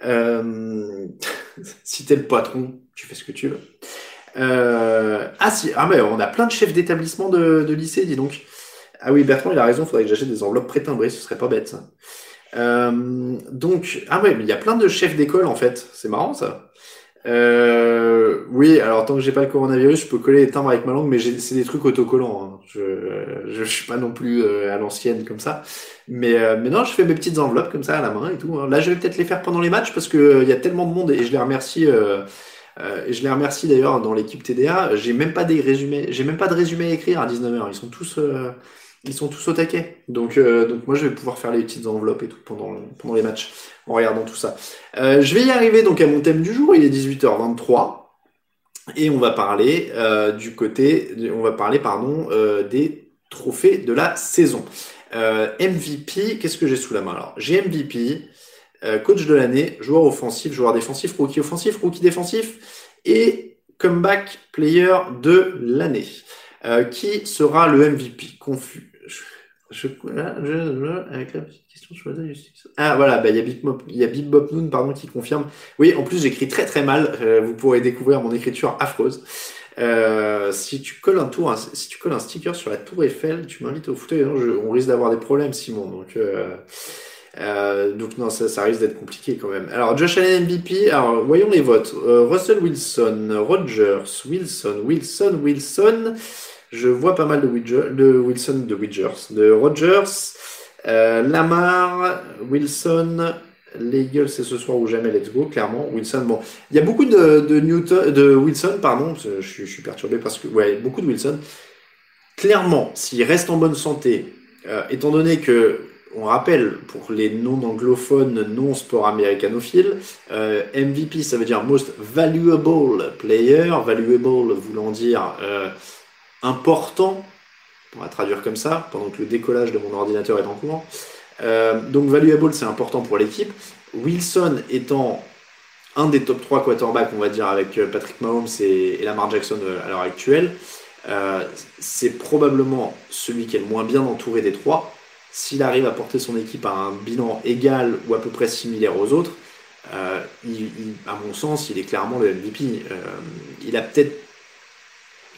Euh, si t'es le patron, tu fais ce que tu veux. Euh, ah si, ah mais on a plein de chefs d'établissement de, de, lycée, dis donc. Ah oui, Bertrand, il a raison, faudrait que j'achète des enveloppes pré-timbrées, ce serait pas bête ça. Euh, donc, ah ouais, mais il y a plein de chefs d'école en fait, c'est marrant ça. Euh, oui, alors tant que j'ai pas le coronavirus, je peux coller les timbres avec ma langue, mais c'est des trucs autocollants. Hein. Je, je, suis pas non plus euh, à l'ancienne comme ça. Mais, euh, mais non, je fais mes petites enveloppes comme ça à la main et tout. Hein. Là, je vais peut-être les faire pendant les matchs parce que euh, il y a tellement de monde et je les remercie. et je les remercie d'ailleurs dans l'équipe TDA. J'ai même pas des résumés, j'ai même pas de résumé à écrire à 19h. Ils sont tous, ils sont tous au taquet. Donc, donc moi, je vais pouvoir faire les petites enveloppes et tout pendant, pendant les matchs en regardant tout ça. Euh, je vais y arriver donc à mon thème du jour. Il est 18h23 et on va parler euh, du côté, on va parler pardon euh, des trophées de la saison. MVP, qu'est-ce que j'ai sous la main alors? J'ai MVP, coach de l'année, joueur offensif, joueur défensif, rookie offensif, rookie défensif et comeback player de l'année. qui sera le MVP Confus. Je, avec la question Ah voilà, bah, il y a Big il y a Bop Noon pardon qui confirme. Oui, en plus j'écris très très mal. Euh, vous pourrez découvrir mon écriture affreuse. Euh, si tu colles un tour, si tu colles un sticker sur la Tour Eiffel, tu m'invites au fauteuil. on risque d'avoir des problèmes, Simon. Donc euh, donc non, ça, ça risque d'être compliqué quand même. Alors Josh Allen MVP. Alors voyons les votes. Russell Wilson, Rogers, Wilson, Wilson, Wilson. Je vois pas mal de, Wilson, de Widgers, de Rogers, euh, Lamar, Wilson, Les c'est ce soir ou jamais, let's go, clairement. Wilson, bon. Il y a beaucoup de, Newton, de Wilson, pardon, je, je, suis perturbé parce que, ouais, beaucoup de Wilson. Clairement, s'il reste en bonne santé, euh, étant donné que, on rappelle, pour les non-anglophones, non-sport américanophiles, euh, MVP, ça veut dire Most Valuable Player, valuable voulant dire euh, important, on va traduire comme ça, pendant que le décollage de mon ordinateur est en cours. Euh, donc valuable, c'est important pour l'équipe. Wilson étant un des top 3 quarterbacks, on va dire, avec euh, Patrick Mahomes et, Lamar Jackson euh, à l'heure actuelle, c'est probablement celui qui est le moins bien entouré des trois. S'il arrive à porter son équipe à un bilan égal ou à peu près similaire aux autres, à mon sens, il est clairement le MVP. il a peut-être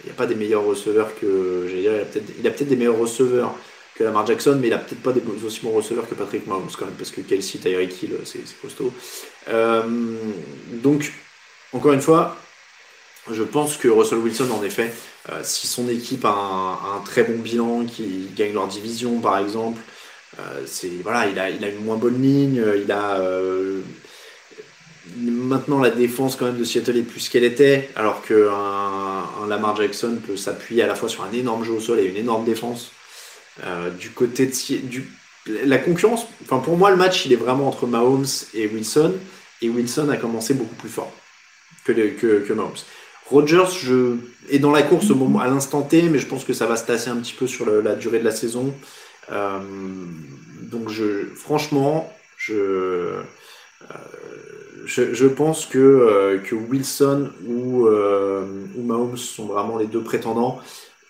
il n'y a pas des meilleurs receveurs que. il a peut-être des meilleurs receveurs que Lamar Jackson, mais il a peut-être pas des aussi bons receveurs que Patrick Mahomes quand même, parce que Kelsey, Tyreek Hill, c'est costaud. Euh, donc, encore une fois, je pense que Russell Wilson, en effet, euh, si son équipe a un, très bon bilan, qui gagne leur division par exemple, euh, voilà, il a, il a une moins bonne ligne, il a maintenant la défense quand même de Seattle est plus qu'elle était, alors qu'un un Lamar Jackson peut s'appuyer à la fois sur un énorme jeu au sol et une énorme défense. Euh, du côté de la concurrence, enfin pour moi le match il est vraiment entre Mahomes et Wilson et Wilson a commencé beaucoup plus fort que, Mahomes. Rogers je, est dans la course au moment, à l'instant T, mais je pense que ça va se tasser un petit peu sur la durée de la saison. Euh, donc je, franchement, je, euh, je, pense que, que Wilson ou, ou Mahomes sont vraiment les deux prétendants.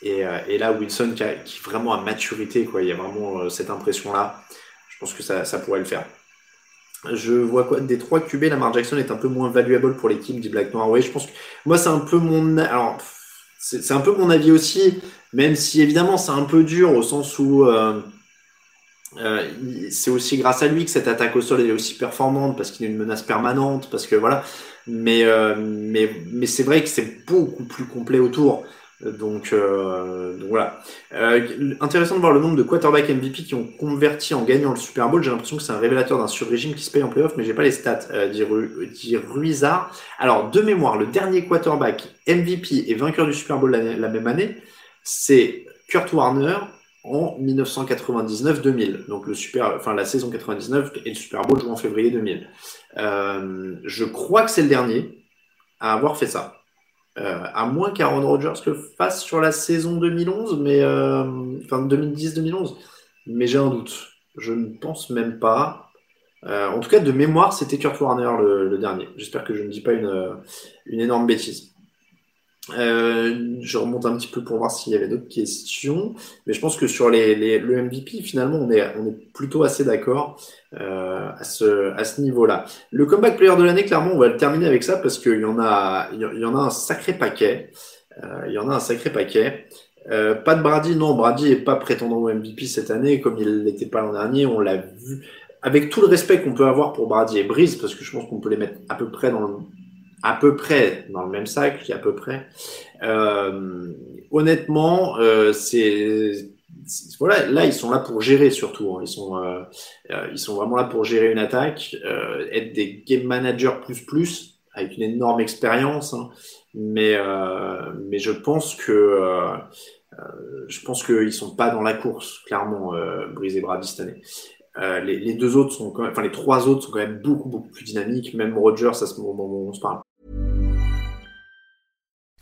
Euh, et, là, Wilson qui, a, vraiment a maturité, quoi. Il y a vraiment euh, cette impression-là. Je pense que ça, ça, pourrait le faire. Je vois quoi? Des trois QB, Lamar Jackson est un peu moins valuable pour l'équipe dit Black Noir. Oui, je pense que moi, c'est un peu mon. Alors, c'est un peu mon avis aussi, même si évidemment, c'est un peu dur au sens où. Euh, c'est aussi grâce à lui que cette attaque au sol est aussi performante parce qu'il est une menace permanente, parce que voilà. Mais, mais, mais c'est vrai que c'est beaucoup plus complet autour. Donc, euh, donc voilà. Euh, intéressant de voir le nombre de quarterbacks MVP qui ont converti en gagnant le Super Bowl. J'ai l'impression que c'est un révélateur d'un sur-régime qui se paye en playoff, mais j'ai pas les stats, euh, dit, Ruizard. Alors, de mémoire, le dernier quarterback MVP et vainqueur du Super Bowl la même année, c'est Kurt Warner en 1999-2000. Donc le super, enfin la saison 99 et le Super Bowl joué en février 2000. Euh, je crois que c'est le dernier à avoir fait ça. Euh, à moins qu'Aaron Rodgers le fasse sur la saison 2011, mais euh, enfin 2010-2011. Mais j'ai un doute. Je ne pense même pas. Euh, en tout cas, de mémoire, c'était Kurt Warner le, dernier. J'espère que je ne dis pas une, une énorme bêtise. Euh, je remonte un petit peu pour voir s'il y avait d'autres questions, mais je pense que sur les, les, le MVP, finalement, on est, on est plutôt assez d'accord euh, à ce, à ce niveau-là. Le comeback player de l'année, clairement, on va le terminer avec ça parce qu'il y en a, il y en a un sacré paquet. Euh, il y en a un sacré paquet. Euh, pas de Brady, non, Brady est pas prétendant au MVP cette année, comme il n'était pas l'an dernier, on l'a vu. Avec tout le respect qu'on peut avoir pour Brady et Breeze, parce que je pense qu'on peut les mettre à peu près dans le à peu près dans le même sac, à peu près. Euh, honnêtement, euh, c'est voilà, là ils sont là pour gérer surtout. Hein. Ils sont euh, ils sont vraiment là pour gérer une attaque, être des game managers plus plus avec une énorme expérience. Hein. Mais mais je pense que je pense qu'ils sont pas dans la course clairement euh, année. Les, les, deux autres sont quand même, enfin les trois autres sont quand même beaucoup beaucoup plus dynamiques. Même Rogers à ce moment où on se parle.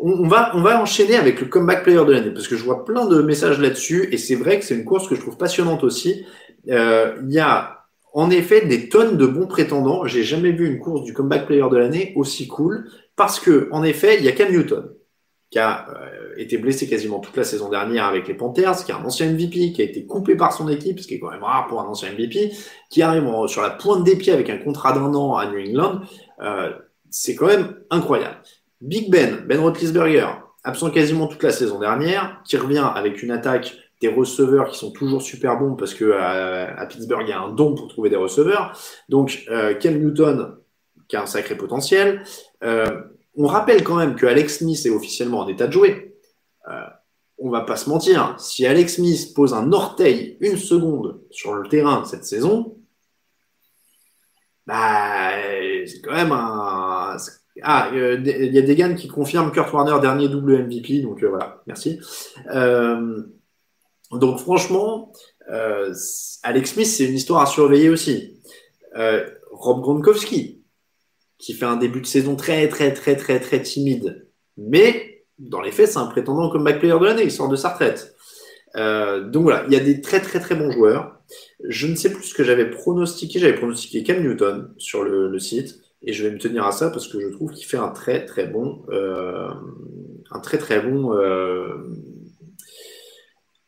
On, va, on va enchaîner avec le comeback player de l'année parce que je vois plein de messages là-dessus et c'est vrai que c'est une course que je trouve passionnante aussi. Euh, il y a en effet des tonnes de bons prétendants. J'ai jamais vu une course du comeback player de l'année aussi cool parce que en effet, il y a Cam Newton qui a euh, été blessé quasiment toute la saison dernière avec les Panthers, qui est un ancien MVP, qui a été coupé par son équipe, ce qui est quand même rare pour un ancien MVP, qui arrive sur la pointe des pieds avec un contrat d'un an à New England. Euh, c'est quand même incroyable. Big Ben, Ben Roethlisberger, absent quasiment toute la saison dernière, qui revient avec une attaque des receveurs qui sont toujours super bons parce que à, Pittsburgh il y a un don pour trouver des receveurs. Donc euh, Newton qui a un sacré potentiel. Euh, on rappelle quand même que Alex Smith est officiellement en état de jouer. Euh, on va pas se mentir, si Alex Smith pose un orteil une seconde sur le terrain cette saison, bah c'est quand même un ah, euh, il y a des gars qui confirment Kurt Warner, dernier double MVP, donc euh, voilà, merci. Euh, donc franchement, Alex Smith, c'est une histoire à surveiller aussi. Rob Gronkowski, qui fait un début de saison très, très, très, très, très timide, mais dans les faits, c'est un prétendant comme back player de l'année, il sort de sa retraite. donc voilà, il y a des très, très, très bons joueurs. Je ne sais plus ce que j'avais pronostiqué, j'avais pronostiqué Cam Newton sur le site. Et je vais me tenir à ça parce que je trouve qu'il fait un très très bon, euh, un très très bon euh,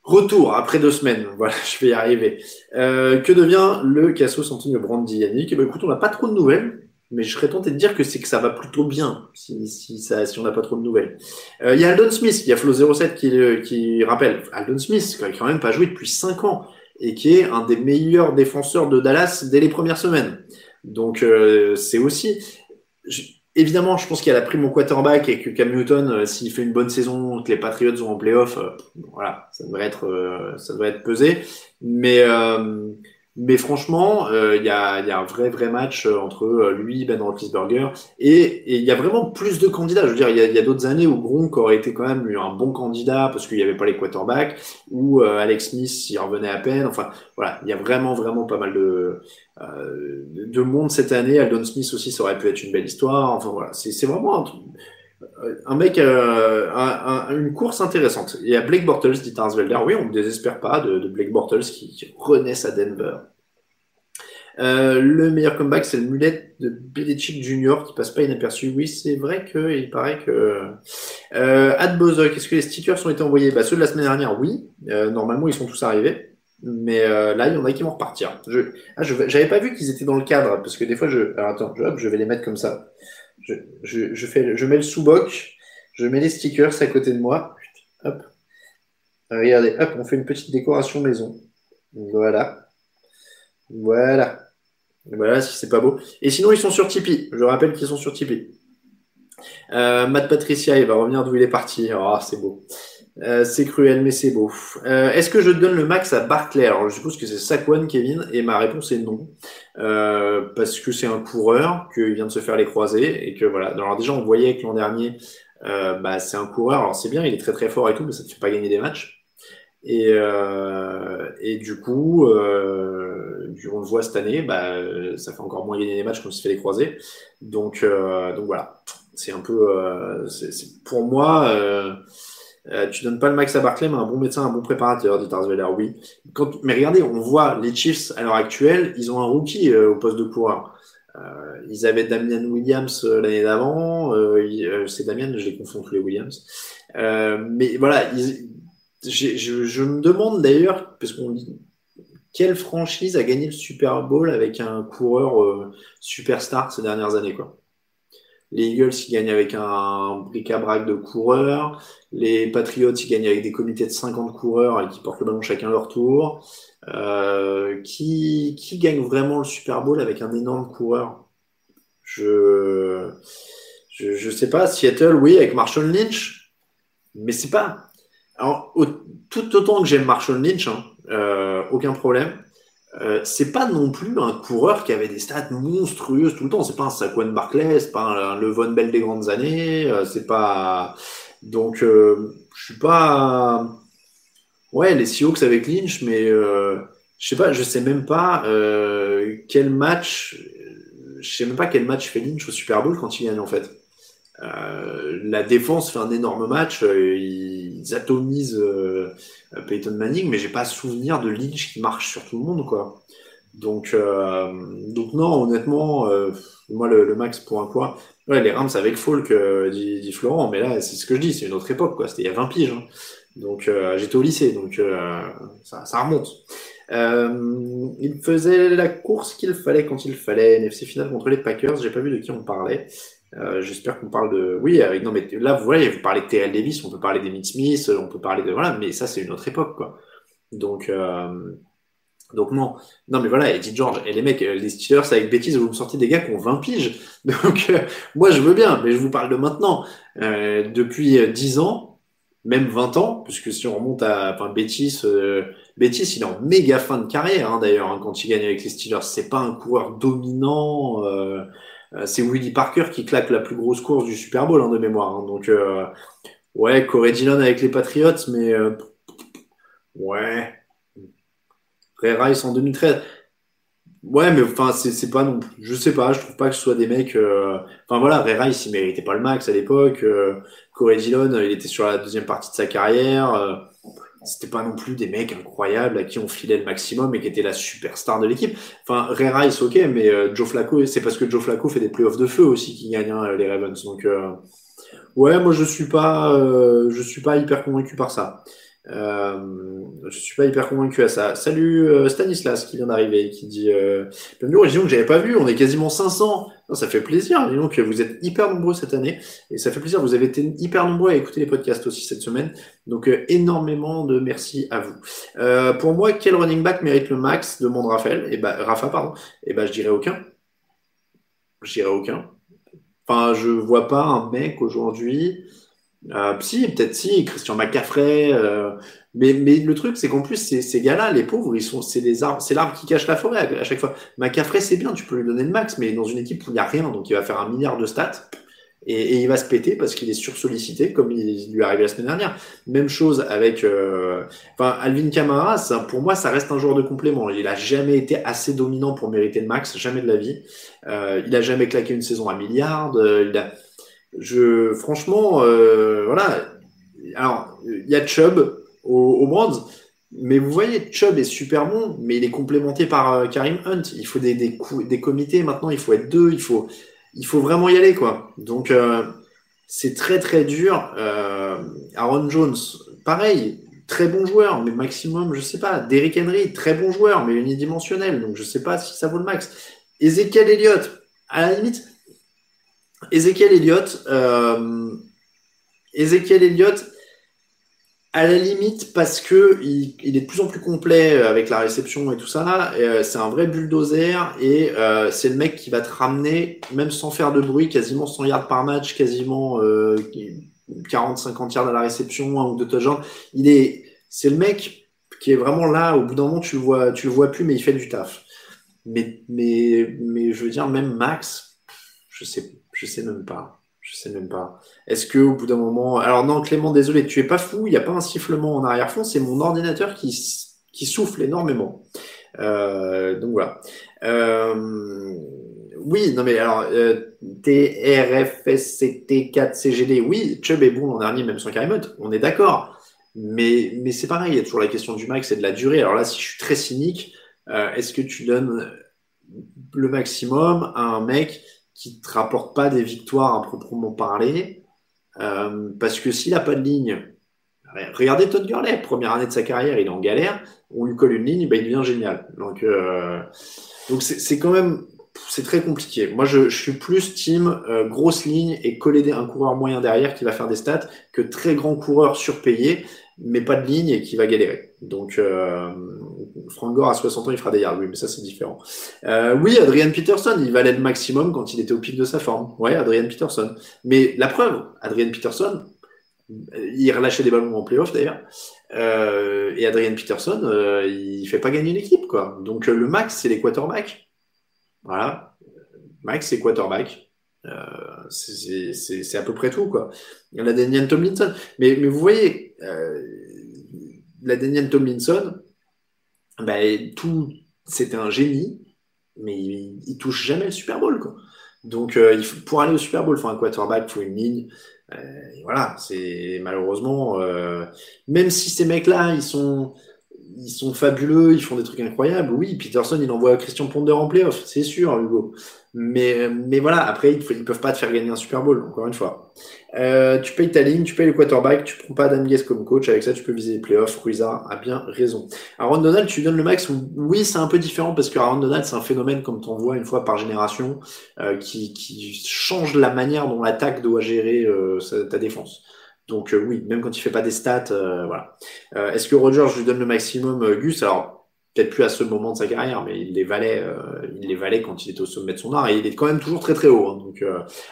retour après deux semaines. Voilà, je vais y arriver. Euh, que devient le Cassos Antonio Brandi Yannick? Eh ben, Écoute, on n'a pas trop de nouvelles, mais je serais tenté de dire que c'est que ça va plutôt bien si, si on n'a pas trop de nouvelles. Il y a Aldon Smith, il y a Flo07 qui, qui rappelle. Aldon Smith, qui n'a quand même pas joué depuis cinq ans et qui est un des meilleurs défenseurs de Dallas dès les premières semaines. Donc euh, c'est aussi évidemment, je pense qu'il y a la prime au quarterback et que Cam Newton, euh, s'il fait une bonne saison, que les Patriots sont en playoff, euh, voilà, ça devrait être, ça devrait être pesé. Mais mais franchement, euh, il y, a, y, a, un vrai vrai match euh, entre euh, lui, Ben Roethlisberger, et il y a vraiment plus de candidats. Je veux dire, il y a, d'autres années où Gronk aurait été quand même un bon candidat parce qu'il n'y avait pas les quarterbacks, ou Alex Smith y revenait à peine. Enfin, voilà, il y a vraiment vraiment pas mal de de monde cette année. Aldon Smith aussi, ça aurait pu être une belle histoire. Enfin voilà, c'est vraiment un un mec, euh, une course intéressante. Il y a Blake Bortles, dit Tarsvelder. Oui, on ne désespère pas de, Blake Bortles qui, qui, à Denver. Euh, le meilleur comeback, c'est le mulet de Belichick Jr. qui passe pas inaperçu. Oui, c'est vrai qu'il paraît que. Euh, Ad est-ce que les stickers ont été envoyés? Bah, Ceux de la semaine dernière, oui. Euh, normalement, ils sont tous arrivés. Mais euh, là, il y en a qui vont repartir. Je, ah, pas vu qu'ils étaient dans le cadre parce que des fois, je. Alors, attends, je, je vais les mettre comme ça je, je, fais, je mets le sous-boc, je mets les stickers à côté de moi. Hop. Regardez, hop, on fait une petite décoration maison. Voilà. Voilà. Voilà, si c'est pas beau. Et sinon, ils sont sur Tipeee. Je rappelle qu'ils sont sur Tipeee. Euh, Matt Patricia, il va revenir d'où il est parti. Oh, c'est beau. Euh, c'est cruel, mais c'est beau. Euh, est-ce que je donne le max à Barclay Alors, je suppose que c'est Saquon, Kevin, et ma réponse est non. Euh, parce que c'est un coureur, qu'il vient de se faire les croisés, et que voilà. Alors déjà, on voyait que l'an dernier, bah, c'est un coureur. Alors, c'est bien, il est très très fort et tout, mais ça ne fait pas gagner des matchs. Et, et du coup, on le voit cette année, bah, ça fait encore moins gagner des matchs quand il se fait les croisés. Donc, donc voilà. C'est un peu... c'est pour moi euh, tu donnes pas le max à Barclay, mais un bon médecin, un bon préparateur, dit Tarsveller, oui. Mais regardez, on voit les Chiefs à l'heure actuelle, ils ont un rookie euh, au poste de coureur. Euh, ils avaient Damian Williams euh, l'année d'avant. c'est Damian, je les confonds tous les Williams. mais voilà, je, je, me demande d'ailleurs, parce qu'on dit quelle franchise a gagné le Super Bowl avec un coureur superstar ces dernières années, quoi? Les Eagles, ils gagnent avec un bric-à-brac de coureurs. Les Patriots, ils gagnent avec des comités de 50 coureurs et qui portent le ballon chacun leur tour. Euh, qui, qui gagne vraiment le Super Bowl avec un énorme coureur? Je, je, je sais pas. Seattle, oui, avec Marshall Lynch, mais c'est pas. Alors, tout autant que j'aime Marshall Lynch, hein, euh, aucun problème. Euh, c'est pas non plus un coureur qui avait des stats monstrueuses tout le temps. C'est pas un Saquon Barclay, c'est pas un Levon Bell des grandes années. Euh, c'est pas donc euh, je suis pas. Ouais, les Seahawks avec Lynch, mais euh, je sais pas, je sais même pas euh, quel match. Je sais même pas quel match fait Lynch au Super Bowl quand il gagne en fait. Euh, la défense fait un énorme match, euh, ils atomisent euh, Peyton Manning, mais j'ai pas souvenir de Lynch qui marche sur tout le monde quoi. Donc, donc non, honnêtement, moi le, max pour un quoi. Ouais, les Rams avec Falk, dit, dit, Florent, mais là c'est ce que je dis, c'est une autre époque quoi. C'était il y a 20 piges. Hein. Donc j'étais au lycée, donc ça, remonte. il faisait la course qu'il fallait quand il fallait. NFC finale contre les Packers. J'ai pas vu de qui on parlait. Euh, J'espère qu'on parle de. Oui, avec... non, mais là, vous voyez, vous parlez de TL Davis, on peut parler d'Emmitt Smith, on peut parler de. Voilà, mais ça, c'est une autre époque, quoi. Donc, euh... donc non. Non, mais voilà, Eddie George, et les mecs, les Steelers, avec bêtises, vous me sortez des gars qui ont 20 piges. Donc, euh, moi, je veux bien, mais je vous parle de maintenant. Euh, depuis 10 ans, même 20 ans, puisque si on remonte à. Enfin, Bétis, euh, Bétis, il est en méga fin de carrière, hein, d'ailleurs, hein, quand il gagne avec les Steelers. C'est pas un coureur dominant. Euh, c'est Willie Parker qui claque la plus grosse course du Super Bowl hein, de mémoire. Hein. Donc, euh, ouais, Corey Dillon avec les Patriots, mais euh, ouais. Ray Rice en 2013. Ouais, mais enfin, c'est pas non Je sais pas, je trouve pas que ce soit des mecs. Euh... Enfin voilà, Ray Rice, il méritait pas le max à l'époque. Euh, Corey Dillon, il était sur la deuxième partie de sa carrière. C'était pas non plus des mecs incroyables à qui on filait le maximum et qui étaient la superstar de l'équipe. Enfin, Ray Rice, ok, mais euh, Joe Flacco, c'est parce que Joe Flacco fait des playoffs de feu aussi qui gagne hein, les Ravens. Donc, euh, ouais, moi je suis pas, euh, je suis pas hyper convaincu par ça. Euh, je suis pas hyper convaincu à ça. Salut euh, Stanislas qui vient d'arriver, qui dit euh, Bienvenue région que j'avais pas vu, on est quasiment 500. Non, ça fait plaisir, dis donc vous êtes hyper nombreux cette année et ça fait plaisir. Vous avez été hyper nombreux à écouter les podcasts aussi cette semaine, donc euh, énormément de merci à vous. Euh, pour moi, quel running back mérite le max demande Raphaël. Et bah Rafa pardon. Et bah je dirais aucun. Je dirais aucun. Enfin, je vois pas un mec aujourd'hui. Euh, si, peut-être si, Christian McCaffrey. Euh, mais, mais le truc, c'est qu'en plus, ces, ces gars-là, les pauvres, ils sont, c'est les arbres, c'est l'arbre qui cache la forêt à, chaque fois. McCaffrey, c'est bien, tu peux lui donner le max, mais dans une équipe où il n'y a rien, donc il va faire un milliard de stats. Et, il va se péter parce qu'il est sursollicité, comme il lui est arrivé la semaine dernière. Même chose avec, euh, Alvin Kamara, pour moi, ça reste un joueur de complément. Il a jamais été assez dominant pour mériter le max, jamais de la vie. Il a jamais claqué une saison à milliard. il a, je, franchement, euh, voilà. Alors, il y a Chubb au, au Brands, mais vous voyez, Chubb est super bon, mais il est complémenté par euh, Karim Hunt. Il faut des, des, comités maintenant, il faut être deux, il faut, il faut vraiment y aller, quoi. Donc, euh, c'est très très dur. Aaron Jones, pareil, très bon joueur, mais maximum, je sais pas. Derrick Henry, très bon joueur, mais unidimensionnel, donc je sais pas si ça vaut le max. Ezekiel Elliott, à la limite, Ezekiel Elliott, euh, Ezekiel Elliott, à la limite, parce que il, est de plus en plus complet avec la réception et tout ça, euh, c'est un vrai bulldozer et euh, c'est le mec qui va te ramener, même sans faire de bruit, quasiment 100 yards par match, quasiment 40-50 yards à la réception, un ou deux touchdowns. Il est, c'est le mec qui est vraiment là, au bout d'un moment, tu le vois, tu le vois plus, mais il fait du taf. Mais, mais, mais je veux dire, même Max, je sais je sais même pas. Je sais même pas. Est-ce que au bout d'un moment, alors non, Clément, désolé, tu es pas fou. Il n'y a pas un sifflement en arrière-fond. C'est mon ordinateur qui souffle énormément. Euh, donc voilà. Euh, oui, non mais alors euh, TRFSCT4CGD, oui, Chubb est bon l'an dernier, même sans Karimot, on est d'accord. Mais mais c'est pareil, il y a toujours la question du max et de la durée. Alors là, si je suis très cynique, est-ce que tu donnes le maximum à un mec qui te rapporte pas des victoires à proprement parler. Euh, parce que s'il n'a pas de ligne, regardez Todd Gurley, première année de sa carrière, il est en galère, on lui colle une ligne, ben, il devient génial. Donc, euh, donc c'est quand même, c'est très compliqué. Moi, je, suis plus team euh, grosse ligne et coller un coureur moyen derrière qui va faire des stats que très grand coureur surpayé, mais pas de ligne et qui va galérer. Donc, Frank Gore à 60 ans, il fera des yards, oui, mais ça c'est différent. Euh, oui, Adrian Peterson, il valait le maximum quand il était au pic de sa forme. Ouais, Adrian Peterson. Mais la preuve, Adrian Peterson, il relâchait des ballons en playoff d'ailleurs. Euh, et Adrian Peterson, euh, il fait pas gagner une équipe, quoi. Donc le max, c'est les quarterbacks. Voilà. Max, c'est quarterback. Euh, c'est à peu près tout, quoi. La Daniel Tomlinson. Mais, vous voyez, euh, la Daniel Tomlinson, ben, tout, c'était un génie, mais il, il, touche jamais le Super Bowl, quoi. Donc, euh, pour aller au Super Bowl, il faut un quarterback, il faut une ligne. Euh, voilà, c'est malheureusement, euh, même si ces mecs-là, ils sont, ils sont fabuleux, ils font des trucs incroyables. Oui, Peterson, il envoie Christian Ponder en playoff, c'est sûr, Hugo. Mais, mais voilà, après, ils ne peuvent pas te faire gagner un Super Bowl, encore une fois. Euh, tu payes ta ligne, tu payes le quarterback, tu prends pas Adam Gaze comme coach, avec ça, tu peux viser les playoffs. Ruiza a bien raison. Aaron Donald, tu donnes le max. Oui, c'est un peu différent parce que Aaron Donald, c'est un phénomène, comme tu en vois une fois par génération, euh, qui, qui change la manière dont l'attaque doit gérer euh, ta défense. Donc euh, oui, même quand il fait pas des stats, euh, voilà. Euh, est-ce que Roger, je lui donne le maximum, Gus? Alors peut-être plus à ce moment de sa carrière, mais il les valait, il les valait quand il était au sommet de son art et il est quand même toujours très très haut. Hein. donc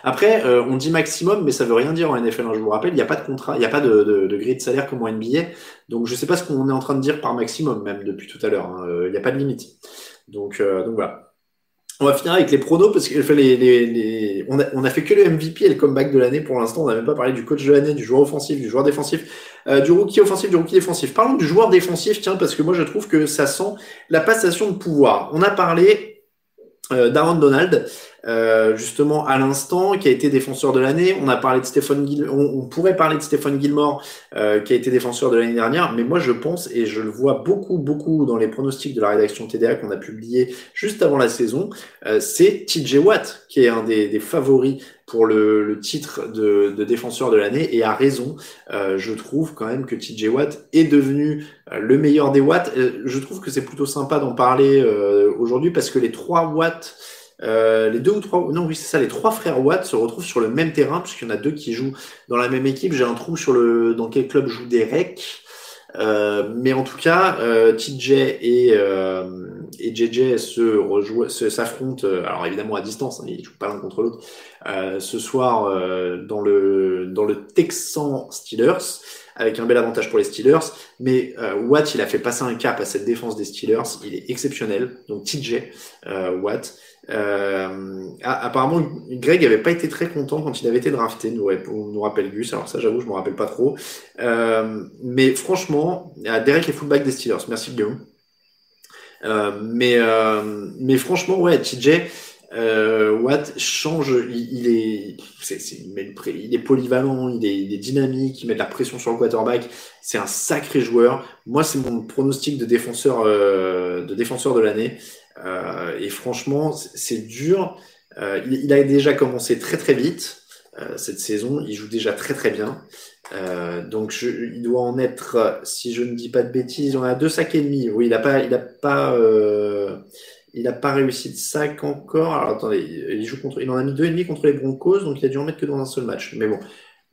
après, on dit maximum, mais ça veut rien dire en NFL. Hein, je vous rappelle, il n'y a pas de contrat, il n'y a pas de, de, de, grille de salaire comme en NBA. Donc je sais pas ce qu'on est en train de dire par maximum même depuis tout à l'heure. Hein. Il n'y a pas de limite. Donc donc voilà. On va finir avec les pronos parce que les, les, les... On, a, on, a, fait que le MVP et le comeback de l'année pour l'instant. On n'a même pas parlé du coach de l'année, du joueur offensif, du joueur défensif, euh, du rookie offensif, du rookie défensif. Parlons du joueur défensif, tiens, parce que moi je trouve que ça sent la passation de pouvoir. On a parlé euh, d'Aaron Donald. Euh, justement à l'instant, qui a été défenseur de l'année. On a parlé de Stephen on, pourrait parler de Stephen Gilmore, euh, qui a été défenseur de l'année dernière, mais moi je pense, et je le vois beaucoup, beaucoup dans les pronostics de la rédaction TDA qu'on a publié juste avant la saison, euh, c'est TJ Watt, qui est un des, des favoris pour le, le titre de, de, défenseur de l'année, et a raison. Euh, je trouve quand même que TJ Watt est devenu euh, le meilleur des Watts. je trouve que c'est plutôt sympa d'en parler aujourd'hui parce que les trois Watts euh, les deux ou trois, non oui c'est ça, les trois frères Watt se retrouvent sur le même terrain puisqu'il y en a deux qui jouent dans la même équipe. J'ai un trou sur le dans quel club joue Derek. Euh, mais en tout cas, euh, TJ et, euh, et JJ se s'affrontent, euh, alors évidemment à distance, hein, ils jouent pas l'un contre l'autre, euh, ce soir dans le dans le Texan Steelers avec un bel avantage pour les Steelers. Mais Watt, il a fait passer un cap à cette défense des Steelers, il est exceptionnel. Donc TJ Watt. Euh, apparemment, Greg avait pas été très content quand il avait été drafté, nous, rappelle Gus. Alors ça, j'avoue, je me rappelle pas trop. Euh, mais franchement, Derek est fullback des Steelers. Merci Guillaume. Euh, mais euh, mais franchement, ouais, TJ euh, Watt change. Il, est, il, est polyvalent, il est, dynamique, il met de la pression sur le quarterback. C'est un sacré joueur. Moi, c'est mon pronostic de défenseur de défenseur de l'année. Euh, et franchement, c'est dur. Euh, il, a déjà commencé très très vite euh, cette saison. Il joue déjà très très bien. donc il doit en être, si je ne dis pas de bêtises, on a deux sacs et demi. Oui, il n'a pas, il a pas, il n'a pas réussi de sac encore. Alors attendez, il joue contre, il en a mis deux et demi contre les Broncos, donc il a dû en mettre que dans un seul match. Mais bon,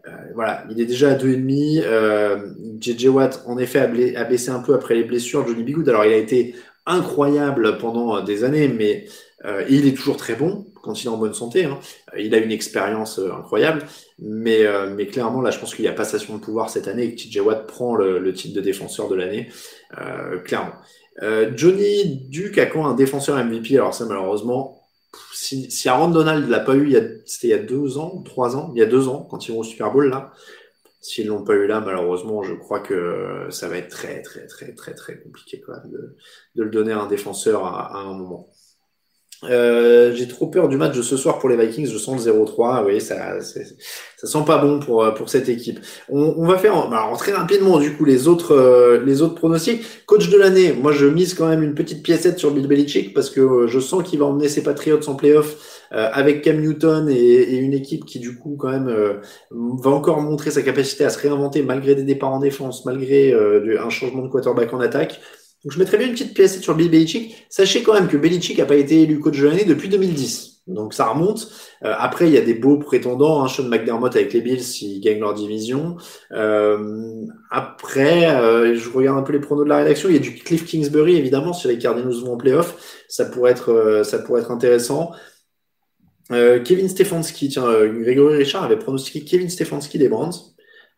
euh, voilà, il est déjà à deux et demi. Euh, JJ Watt, en effet, a, baissé un peu après les blessures. Johnny Bigood, alors il a été incroyable pendant des années, mais euh, il est toujours très bon quand il est en bonne santé. Hein. Il a une expérience euh, incroyable, mais, euh, clairement, là, je pense qu'il y a passation de pouvoir cette année et que TJ Watt prend le, titre de défenseur de l'année, euh. Johnny Duke a quand un défenseur MVP Alors ça, malheureusement, si, si Aaron Donald l'a pas eu, c'était il y a deux ans, trois ans, il y a deux ans, quand ils vont au Super Bowl, là, S'ils l'ont pas eu là, malheureusement, je crois que ça va être très, très, très, très, très compliqué de, de le donner à un défenseur à un moment. Euh, j'ai trop peur du match de ce soir pour les Vikings. Je sens le 0-3. Oui, ça, ça sent pas bon pour pour cette équipe. On, on va faire alors, très rapidement du coup les autres euh, les autres pronostics. Coach de l'année. Moi, je mise quand même une petite piécette sur Bill Belichick parce que euh, je sens qu'il va emmener ses Patriots en playoff euh, avec Cam Newton et, et, une équipe qui du coup quand même va encore montrer sa capacité à se réinventer malgré des départs en défense, malgré un changement de quarterback en attaque. Donc je mettrais bien une petite pièce sur Bill Belichick. Sachez quand même que Belichick n'a pas été élu coach de l'année depuis 2010. Donc ça remonte. Euh, après, il y a des beaux prétendants. Hein, Sean McDermott avec les Bills s'ils gagnent leur division. Euh, après, euh, je regarde un peu les pronos de la rédaction. Il y a du Cliff Kingsbury évidemment si les Cardinals vont en playoff. Ça pourrait être, euh, ça pourrait être intéressant. Euh, Kevin Stefanski, tiens, Grégory Richard avait pronostiqué Kevin Stefanski des Brands.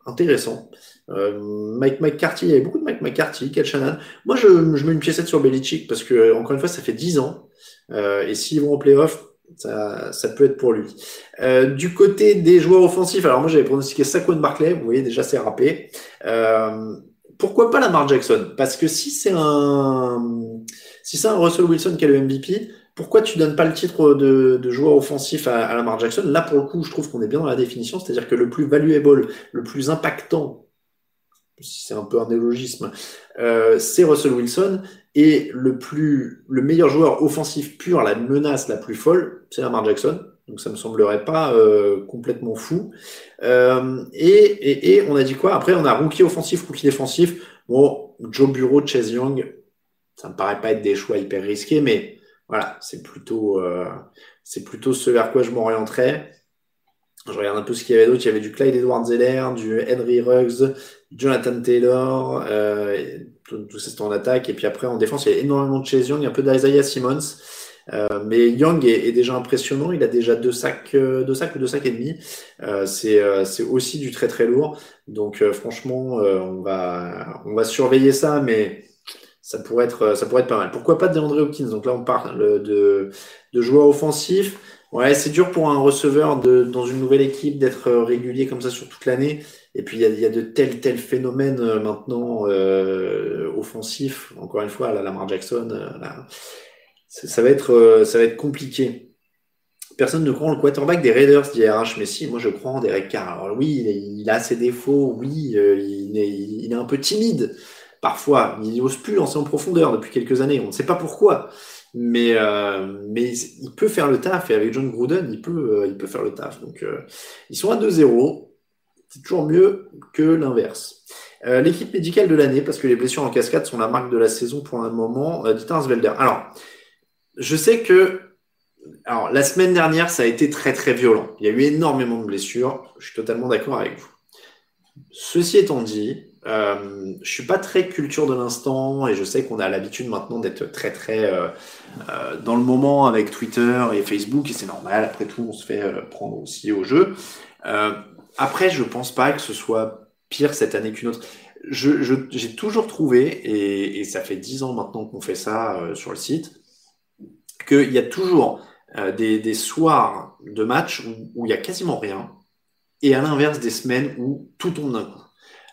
Intéressant. Euh, Mike McCarthy, il y avait beaucoup de Mike McCarthy, Kel Shannon. Moi, je, mets une piécette sur Belichick parce que, encore une fois, ça fait 10 ans. Euh, et s'ils vont en playoff, Ça, ça peut être pour lui. Euh, du côté des joueurs offensifs, alors moi j'avais pronostiqué Saquon Barclay, vous voyez déjà c'est râpé. Euh, pourquoi pas Lamar Jackson? Parce que si c'est un si c'est un Russell Wilson qui a le MVP, pourquoi tu donnes pas le titre de, joueur offensif à, à, Lamar Jackson? Là pour le coup, je trouve qu'on est bien dans la définition, c'est-à-dire que le plus valuable, le plus impactant, si c'est un peu un néologisme, euh, c'est Russell Wilson et le plus, le meilleur joueur offensif pur, la menace la plus folle, c'est Lamar Jackson. Donc ça me semblerait pas euh, complètement fou. Euh, et, et, et, on a dit quoi? Après, on a rookie offensif, rookie défensif. Bon, Joe Bureau, Chase Young, ça me paraît pas être des choix hyper risqués, mais voilà, c'est plutôt, euh, c'est plutôt ce vers quoi je m'orienterais. Je regarde un peu ce qu'il y avait d'autre. Il y avait du Clyde Edwards Zeller, du Henry Ruggs, Jonathan Taylor, euh, tout, ça c'était en attaque. Et puis après en défense, il y a énormément de Chase Young, un peu d'Isaiah Simmons. Euh, mais Young est, est, déjà impressionnant. Il a déjà deux sacs, euh, deux sacs ou deux sacs et demi. Euh, c'est, euh, c'est aussi du très très lourd. Donc euh, franchement, on va, on va surveiller ça, mais ça pourrait être, ça pourrait être pas mal. Pourquoi pas de DeAndre Hopkins? Donc là, on parle de, de joueurs offensifs. Ouais, c'est dur pour un receveur de, dans une nouvelle équipe d'être régulier comme ça sur toute l'année. Et puis il y a, y a de tels tels phénomènes maintenant euh, offensifs. Encore une fois, la Lamar Jackson, ça va être, ça va être compliqué. Personne ne croit en le quarterback des Raiders d'IRH, mais si, moi je crois en Derek Carr. Alors oui, il a ses défauts, oui, il est, il est un peu timide parfois, il n'ose plus lancer en profondeur depuis quelques années. On ne sait pas pourquoi, mais euh, mais il peut faire le taf. Et avec John Gruden, il peut euh, il peut faire le taf. Donc euh, ils sont à 2-0. C'est toujours mieux que l'inverse. L'équipe médicale de l'année, parce que les blessures en cascade sont la marque de la saison pour un moment. Dieter Svelder. Alors, je sais que alors la semaine dernière, ça a été très très violent. Il y a eu énormément de blessures. Je suis totalement d'accord avec vous. Ceci étant dit, euh, je suis pas très culture de l'instant et je sais qu'on a l'habitude maintenant d'être très très euh, euh, dans le moment avec Twitter et Facebook et c'est normal. Après tout, on se fait euh, prendre aussi au jeu. Après, je pense pas que ce soit pire cette année qu'une autre. J'ai toujours trouvé et, ça fait dix ans maintenant qu'on fait ça sur le site qu'il y a toujours des, des, soirs de match où, où il y a quasiment rien et à l'inverse des semaines où tout tombe d'un coup.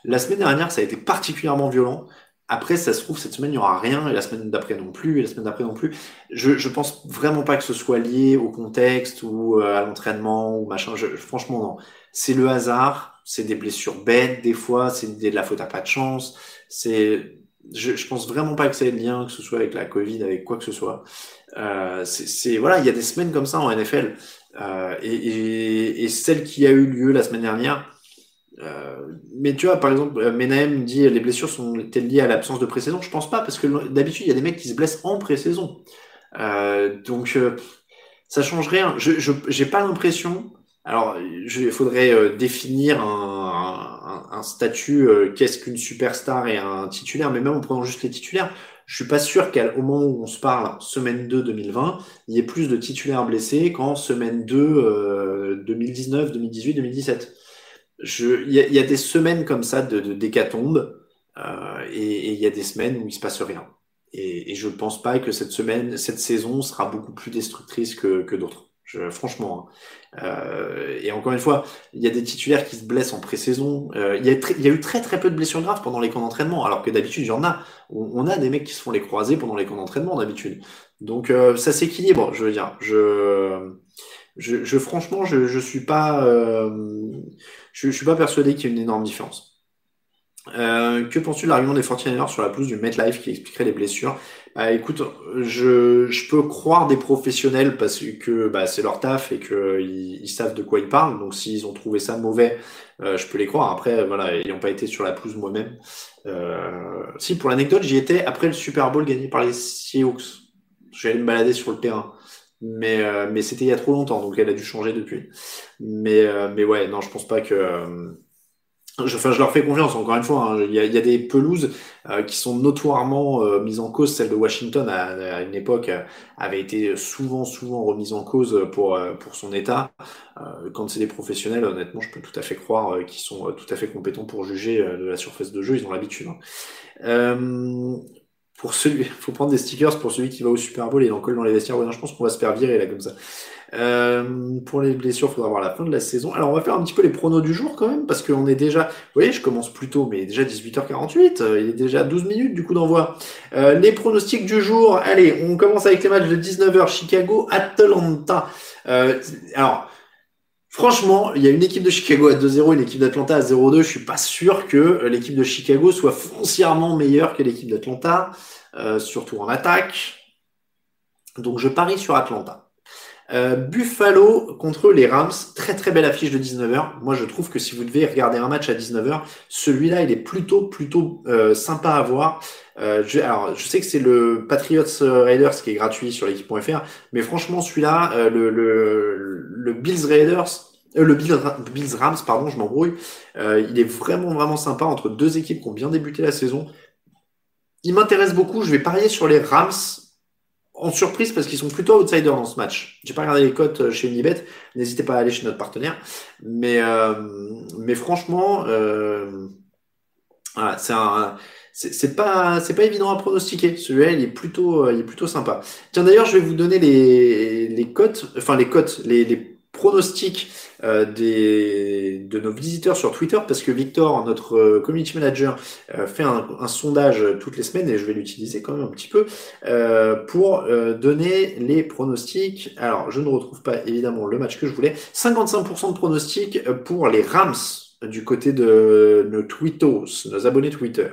La semaine dernière, ça a été particulièrement violent. Après, ça se trouve, cette semaine, il n'y aura rien, et la semaine d'après non plus, et la semaine d'après non plus. Je, je pense vraiment pas que ce soit lié au contexte ou euh, à l'entraînement ou machin. Je, franchement, non. C'est le hasard, c'est des blessures bêtes, des fois, c'est de la faute à pas de chance. C'est, je, je pense vraiment pas que ça ait de lien, que ce soit avec la Covid, avec quoi que ce soit. Euh, c'est, voilà, il y a des semaines comme ça en NFL. Euh, et, et, et, celle qui a eu lieu la semaine dernière, euh, mais tu vois, par exemple, Menahem dit les blessures sont-elles liées à l'absence de pré-saison Je pense pas, parce que d'habitude, il y a des mecs qui se blessent en pré-saison. Euh, donc, euh, ça change rien. Je j'ai pas l'impression. Alors, il faudrait euh, définir un, un, statut euh, qu'est-ce qu'une superstar et un titulaire, mais même en prenant juste les titulaires, je suis pas sûr qu'au moment où on se parle, semaine 2 2020, il y ait plus de titulaires blessés qu'en semaine 2 2019, 2018, 2017 il y, y, a des semaines comme ça de, de euh, et il y a des semaines où il se passe rien. Et, et je ne pense pas que cette semaine, cette saison sera beaucoup plus destructrice que, que d'autres. Franchement. Hein. Euh, et encore une fois, il y a des titulaires qui se blessent en pré-saison. Euh, il, y a y a eu très très peu de blessures graves pendant les camps d'entraînement, alors que d'habitude il y en a. On, on, a des mecs qui se font les croiser pendant les camps d'entraînement d'habitude. Donc euh, ça s'équilibre, je veux dire. Je, je, je franchement, je, je suis pas. Je ne suis pas persuadé qu'il y ait une énorme différence. Euh, que penses-tu de l'argument des 49ers sur la pelouse du MetLife qui expliquerait les blessures? Bah, Écoute, je, je, peux croire des professionnels parce que bah, c'est leur taf et qu'ils ils savent de quoi ils parlent. Donc s'ils ont trouvé ça mauvais, euh, je peux les croire. Après, voilà, ils n'ont pas été sur la pelouse moi-même. Euh, si, pour l'anecdote, j'y étais après le Super Bowl gagné par les Seahawks. J'allais me balader sur le terrain mais euh, mais c'était il y a trop longtemps donc elle a dû changer depuis mais euh, mais ouais non je pense pas que euh, je, enfin, je leur fais confiance encore une fois. Hein. Il, y a, y a, des pelouses qui sont notoirement mises en cause. Celle de Washington à, une époque avait été souvent souvent remise en cause pour pour son état. Quand c'est des professionnels, honnêtement, je peux tout à fait croire qu'ils sont tout à fait compétents pour juger de la surface de jeu. Ils ont l'habitude. Hein pour celui, faut prendre des stickers pour celui qui va au Super Bowl et il en colle dans les vestiaires. Ouais, non, je pense qu'on va se faire virer là comme ça. Euh, pour les blessures, il faudra voir la fin de la saison. Alors, on va faire un petit peu les pronos du jour quand même, parce qu'on est déjà, vous voyez, je commence plus tôt, mais déjà 18h48, il est déjà 12 minutes du coup d'envoi. Euh, les pronostics du jour, allez, on commence avec les matchs de 19h, Chicago, Atlanta. Euh, alors, Franchement, il y a une équipe de Chicago à 2-0, une équipe d'Atlanta à 0-2. Je suis pas sûr que l'équipe de Chicago soit foncièrement meilleure que l'équipe d'Atlanta, euh, surtout en attaque. Donc je parie sur Atlanta. Euh, Buffalo contre les Rams, très très belle affiche de 19h. Moi je trouve que si vous devez regarder un match à 19h, celui-là il est plutôt plutôt euh, sympa à voir. Euh, je, alors je sais que c'est le Patriots Raiders qui est gratuit sur l'équipe.fr, mais franchement celui-là, le, le, Bills Raiders, le Bills, Rams, pardon, je m'embrouille, il est vraiment vraiment sympa entre deux équipes qui ont bien débuté la saison. Il m'intéresse beaucoup, je vais parier sur les Rams en surprise parce qu'ils sont plutôt outsiders dans ce match. J'ai pas regardé les cotes euh, chez Unibet, n'hésitez pas à aller chez notre partenaire. Mais, euh, franchement, euh, c'est un. C'est pas c'est pas évident à pronostiquer. Celui-là, il est plutôt il est plutôt sympa. Tiens d'ailleurs, je vais vous donner les les cotes, enfin les cotes, les, pronostics euh, des, de nos visiteurs sur Twitter parce que Victor, notre euh, community manager, euh, fait un, un, sondage toutes les semaines et je vais l'utiliser quand même un petit peu pour donner les pronostics. Alors, je ne retrouve pas évidemment le match que je voulais. 55% de pronostics pour les Rams du côté de nos tweetos, nos abonnés Twitter.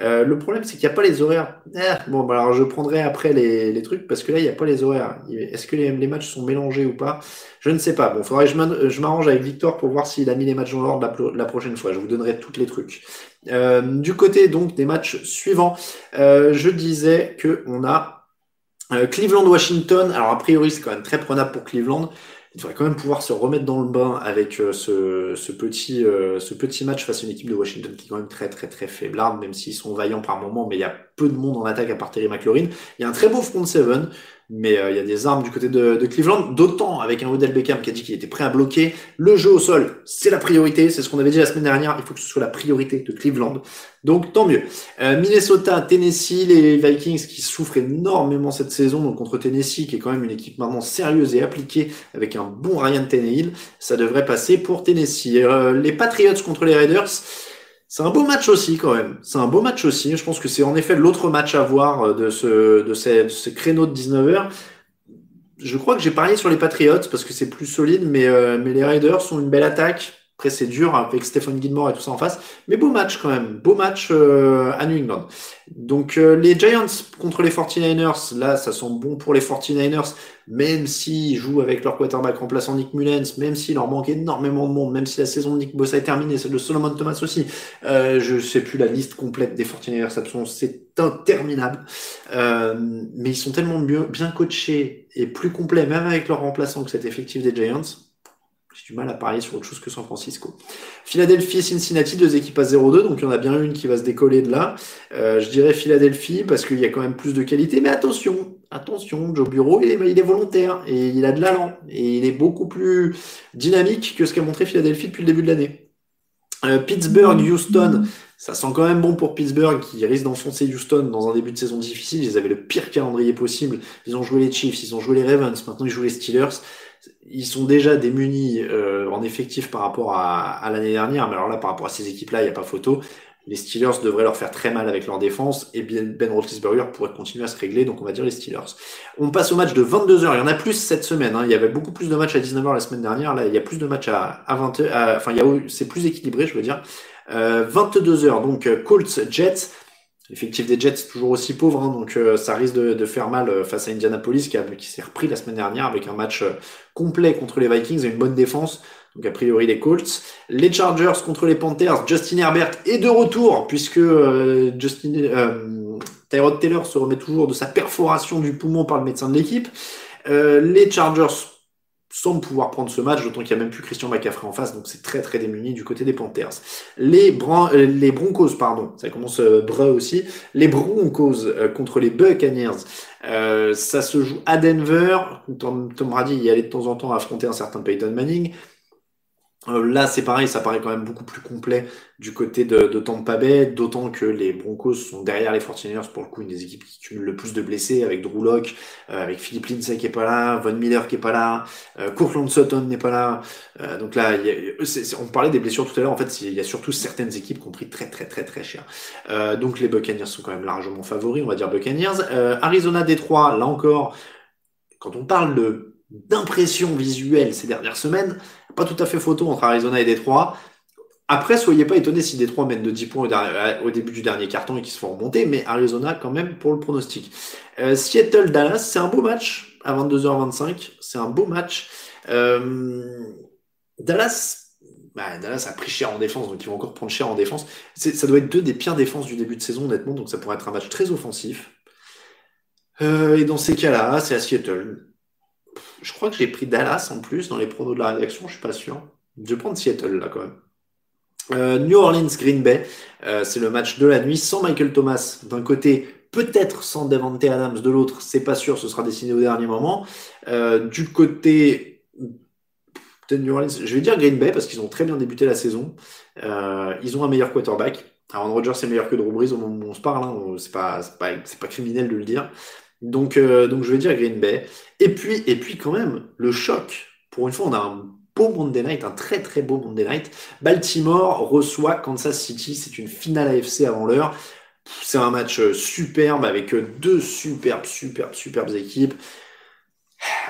Euh, le problème, c'est qu'il n'y a pas les horaires. Ah, bon, bah alors je prendrai après les, les, trucs parce que là, il n'y a pas les horaires. Est-ce que les, matchs sont mélangés ou pas? Je ne sais pas. Bon, faudrait que je m'arrange avec Victor pour voir s'il a mis les matchs dans l'ordre la, la, prochaine fois. Je vous donnerai tous les trucs. Euh, du côté donc des matchs suivants, euh, je disais que on a euh, Cleveland-Washington. Alors a priori, c'est quand même très prenable pour Cleveland il devrait quand même pouvoir se remettre dans le bain avec euh, ce, petit, euh, ce petit match face à une équipe de Washington qui est quand même très très très faiblarde, même s'ils sont vaillants par moment, mais il y a peu de monde en attaque à part Terry McLaurin. Il y a un très beau front seven, mais euh, il y a des armes du côté de, de Cleveland, d'autant avec un Odell Beckham qui a dit qu'il était prêt à bloquer. Le jeu au sol, c'est la priorité, c'est ce qu'on avait dit la semaine dernière, il faut que ce soit la priorité de Cleveland. Donc tant mieux. Euh, Minnesota, Tennessee, les Vikings qui souffrent énormément cette saison, donc contre Tennessee qui est quand même une équipe maintenant sérieuse et appliquée avec un bon Ryan Tannehill, ça devrait passer pour Tennessee. Euh, les Patriots contre les Raiders, c'est un beau match aussi quand même. C'est un beau match aussi. Je pense que c'est en effet l'autre match à voir euh, de ce, de ces, de ce créneau de 19h. Je crois que j'ai parié sur les Patriots parce que c'est plus solide, mais, euh, mais les Raiders sont une belle attaque. Après, c'est dur avec Stephen Gilmore et tout ça en face. Mais beau match quand même. Beau match euh, à New England. Donc, euh, les Giants contre les 49ers, là, ça sent bon pour les 49ers, même s'ils jouent avec leur quarterback remplaçant Nick Mullens, même s'il leur manque énormément de monde, même si la saison de Nick Bossa est terminée, celle de Solomon Thomas aussi. Euh, je sais plus la liste complète des 49ers, c'est interminable. Euh, mais ils sont tellement mieux, bien coachés et plus complets, même avec leur remplaçant que cet effectif des Giants j'ai du mal à parier sur autre chose que San Francisco. Philadelphie et Cincinnati, deux équipes à 0-2, donc il y en a bien une qui va se décoller de là. Euh, je dirais Philadelphie parce qu'il y a quand même plus de qualité, mais attention, attention, Joe Bureau, il est, il est volontaire et il a de l'allant et il est beaucoup plus dynamique que ce qu'a montré Philadelphie depuis le début de l'année. Euh, Pittsburgh, Houston, ça sent quand même bon pour Pittsburgh qui risque d'enfoncer Houston dans un début de saison difficile. Ils avaient le pire calendrier possible. Ils ont joué les Chiefs, ils ont joué les Ravens, maintenant ils jouent les Steelers ils sont déjà démunis euh, en effectif par rapport à, à l'année dernière, mais alors là, par rapport à ces équipes-là, il n'y a pas photo. Les Steelers devraient leur faire très mal avec leur défense et Ben Roethlisberger pourrait continuer à se régler, donc on va dire les Steelers. On passe au match de 22h. Il y en a plus cette semaine. Hein. Il y avait beaucoup plus de matchs à 19h la semaine dernière. Là, il y a plus de matchs à, à 20 h Enfin, il y a, c'est plus équilibré, je veux dire. Euh, 22h, donc Colts, Jets. L'effectif des Jets toujours aussi pauvre, hein, donc euh, ça risque de, de, faire mal euh, face à Indianapolis qui, qui s'est repris la semaine dernière avec un match euh, complet contre les Vikings et une bonne défense. Donc a priori les Colts. Les Chargers contre les Panthers. Justin Herbert est de retour puisque Justin Tyrod Taylor se remet toujours de sa perforation du poumon par le médecin de l'équipe. les Chargers semble pouvoir prendre ce match, d'autant qu'il n'y a même plus Christian McCaffrey en face, donc c'est très très démuni du côté des Panthers. Les, euh, les Broncos, pardon, ça commence euh, aussi, les Broncos euh, contre les Buccaneers, euh, ça se joue à Denver, Tom, Tom Brady y allait de temps en temps affronter un certain Peyton Manning. Euh, là, c'est pareil, ça paraît quand même beaucoup plus complet du côté de, de Tampa Bay, d'autant que les Broncos sont derrière les 49ers, pour le coup, une des équipes qui cumule le plus de blessés, avec Drew Locke, euh, avec Philippe Lindsay qui est pas là, Von Miller qui est pas là, euh, Courtland Sutton n'est pas là. Euh, donc là, y a, on parlait des blessures tout à l'heure, en fait, il y a surtout certaines équipes qui ont pris très très très très cher. donc les Buccaneers sont quand même largement favoris, on va dire Buccaneers. Arizona Détroit, là encore, quand on parle d'impression visuelle ces dernières semaines, tout à fait photo entre Arizona et Détroit. Après, soyez pas étonnés si Détroit mène de 10 points au, début du dernier carton et qu'ils se font remonter, mais Arizona quand même pour le pronostic. Euh, Seattle-Dallas, c'est un beau match à 22h25, c'est un beau match. Euh, Dallas, bah, Dallas a pris cher en défense, donc ils vont encore prendre cher en défense. Ça doit être deux des pires défenses du début de saison, honnêtement, donc ça pourrait être un match très offensif. Euh, et dans ces cas-là, c'est à Seattle je crois que j'ai pris Dallas en plus dans les pronos de la rédaction, je suis pas sûr. Je vais prendre Seattle là quand même. Euh, New Orleans Green Bay, euh, c'est le match de la nuit sans Michael Thomas d'un côté, peut-être sans Devante Adams de l'autre, c'est pas sûr, ce sera décidé au dernier moment. Euh, du côté de New Orleans, je vais dire Green Bay parce qu'ils ont très bien débuté la saison. ils ont un meilleur quarterback. Aaron Rodgers est meilleur que Drew Brees au moment où on se parle, hein. c'est pas, pas, pas criminel de le dire. Donc, euh, donc je vais dire Green Bay. Et puis, et puis quand même, le choc. Pour une fois, on a un beau Monday Night, un très très beau Monday Night. Baltimore reçoit Kansas City. C'est une finale AFC avant l'heure. C'est un match euh, superbe avec euh, deux superbes, superbes, superbes équipes.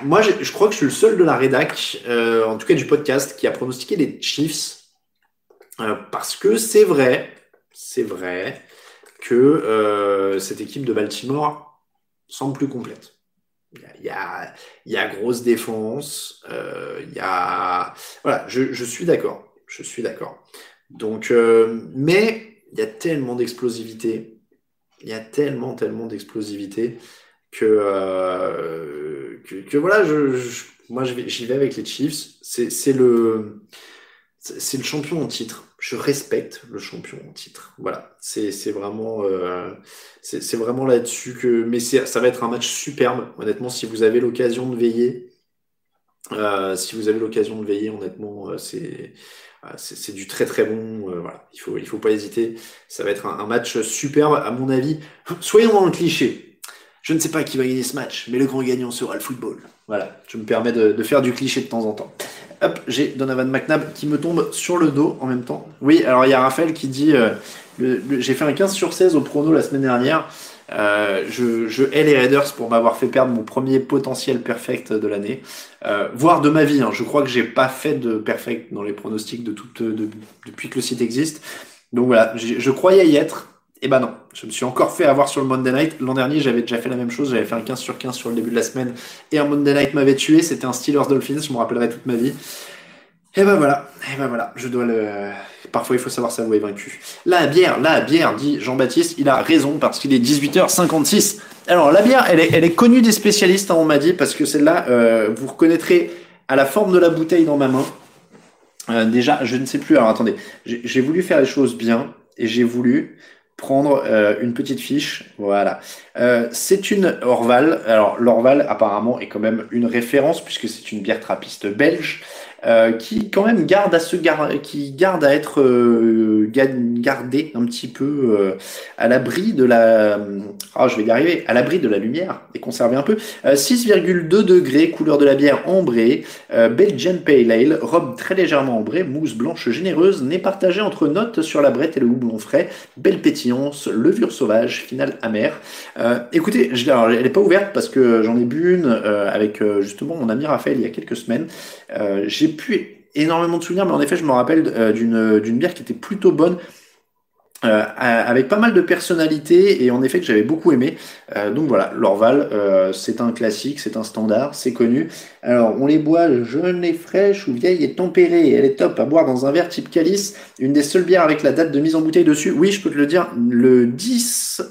Moi, je crois que je suis le seul de la rédac, en tout cas du podcast, qui a pronostiqué les Chiefs. parce que c'est vrai, c'est vrai que cette équipe de Baltimore semble plus complète. Il y a, grosse défense, euh, y a... Voilà, je, suis d'accord, je suis d'accord. Donc, euh, mais il y a tellement d'explosivité, il y a tellement, tellement d'explosivité que, euh, que, voilà, je, moi j'y vais avec les Chiefs. C'est le, le champion en titre je respecte le champion en titre. Voilà, c'est vraiment, euh, c'est vraiment là-dessus que. Mais ça va être un match superbe, honnêtement, si vous avez l'occasion de veiller. Euh, si vous avez l'occasion de veiller, honnêtement, euh, c'est c'est du très très bon. voilà, il faut il faut pas hésiter. Ça va être un, un, match superbe, à mon avis. Soyons dans le cliché. Je ne sais pas qui va gagner ce match, mais le grand gagnant sera le football. Voilà, je me permets de, de faire du cliché de temps en temps. Hop, j'ai Donovan McNabb qui me tombe sur le dos en même temps. Oui, alors il y a Raphaël qui dit euh, j'ai fait un 15 sur 16 au prono la semaine dernière. Euh, je, je, hais les Raiders pour m'avoir fait perdre mon premier potentiel perfect de l'année, euh, voire de ma vie. Hein. Je crois que j'ai pas fait de perfect dans les pronostics de toute, depuis que le site existe. Donc voilà, je croyais y être. Et eh ben non, je me suis encore fait avoir sur le Monday Night. L'an dernier, j'avais déjà fait la même chose. J'avais fait un 15 sur 15 sur le début de la semaine. Et un Monday Night m'avait tué. C'était un Steelers Dolphins. Je me rappellerai toute ma vie. Et ben voilà. Et ben voilà. Je dois le. Parfois, il faut savoir s'avouer vaincu. La bière, la bière, dit Jean-Baptiste. Il a raison parce qu'il est 18h56. Alors, la bière, elle est, elle est connue des spécialistes, hein, on m'a dit, parce que celle-là, euh, vous reconnaîtrez à la forme de la bouteille dans ma main. Euh, déjà, je ne sais plus. Alors, attendez. J'ai voulu faire les choses bien et j'ai voulu prendre euh, une petite fiche. Voilà. Euh, c'est une Orval. Alors l'Orval apparemment est quand même une référence puisque c'est une bière trappiste belge. Euh, qui quand même garde à se gar qui garde à être euh, gardé un petit peu euh, à l'abri de la oh, je vais y arriver à l'abri de la lumière et conserver un peu. 6,2 degrés couleur de la bière ambrée Belgian Pale Ale robe très légèrement ambrée mousse blanche généreuse n'est partagée entre notes sur la brette et le houblon frais belle pétillance levure sauvage finale amère. Écoutez alors, elle n'est pas ouverte parce que j'en ai bu une avec justement mon ami Raphaël il y a quelques semaines plus énormément de souvenirs, mais en effet, je me rappelle euh, d'une bière qui était plutôt bonne. Euh, avec pas mal de personnalité et en effet que j'avais beaucoup aimé. Euh, donc voilà, l'Orval, c'est un classique, c'est un standard, c'est connu. Alors on les boit jeune et fraîche ou vieille et tempérée. Elle est top à boire dans un verre type calice. Une des seules bières avec la date de mise en bouteille dessus. Oui, je peux te le dire, le 10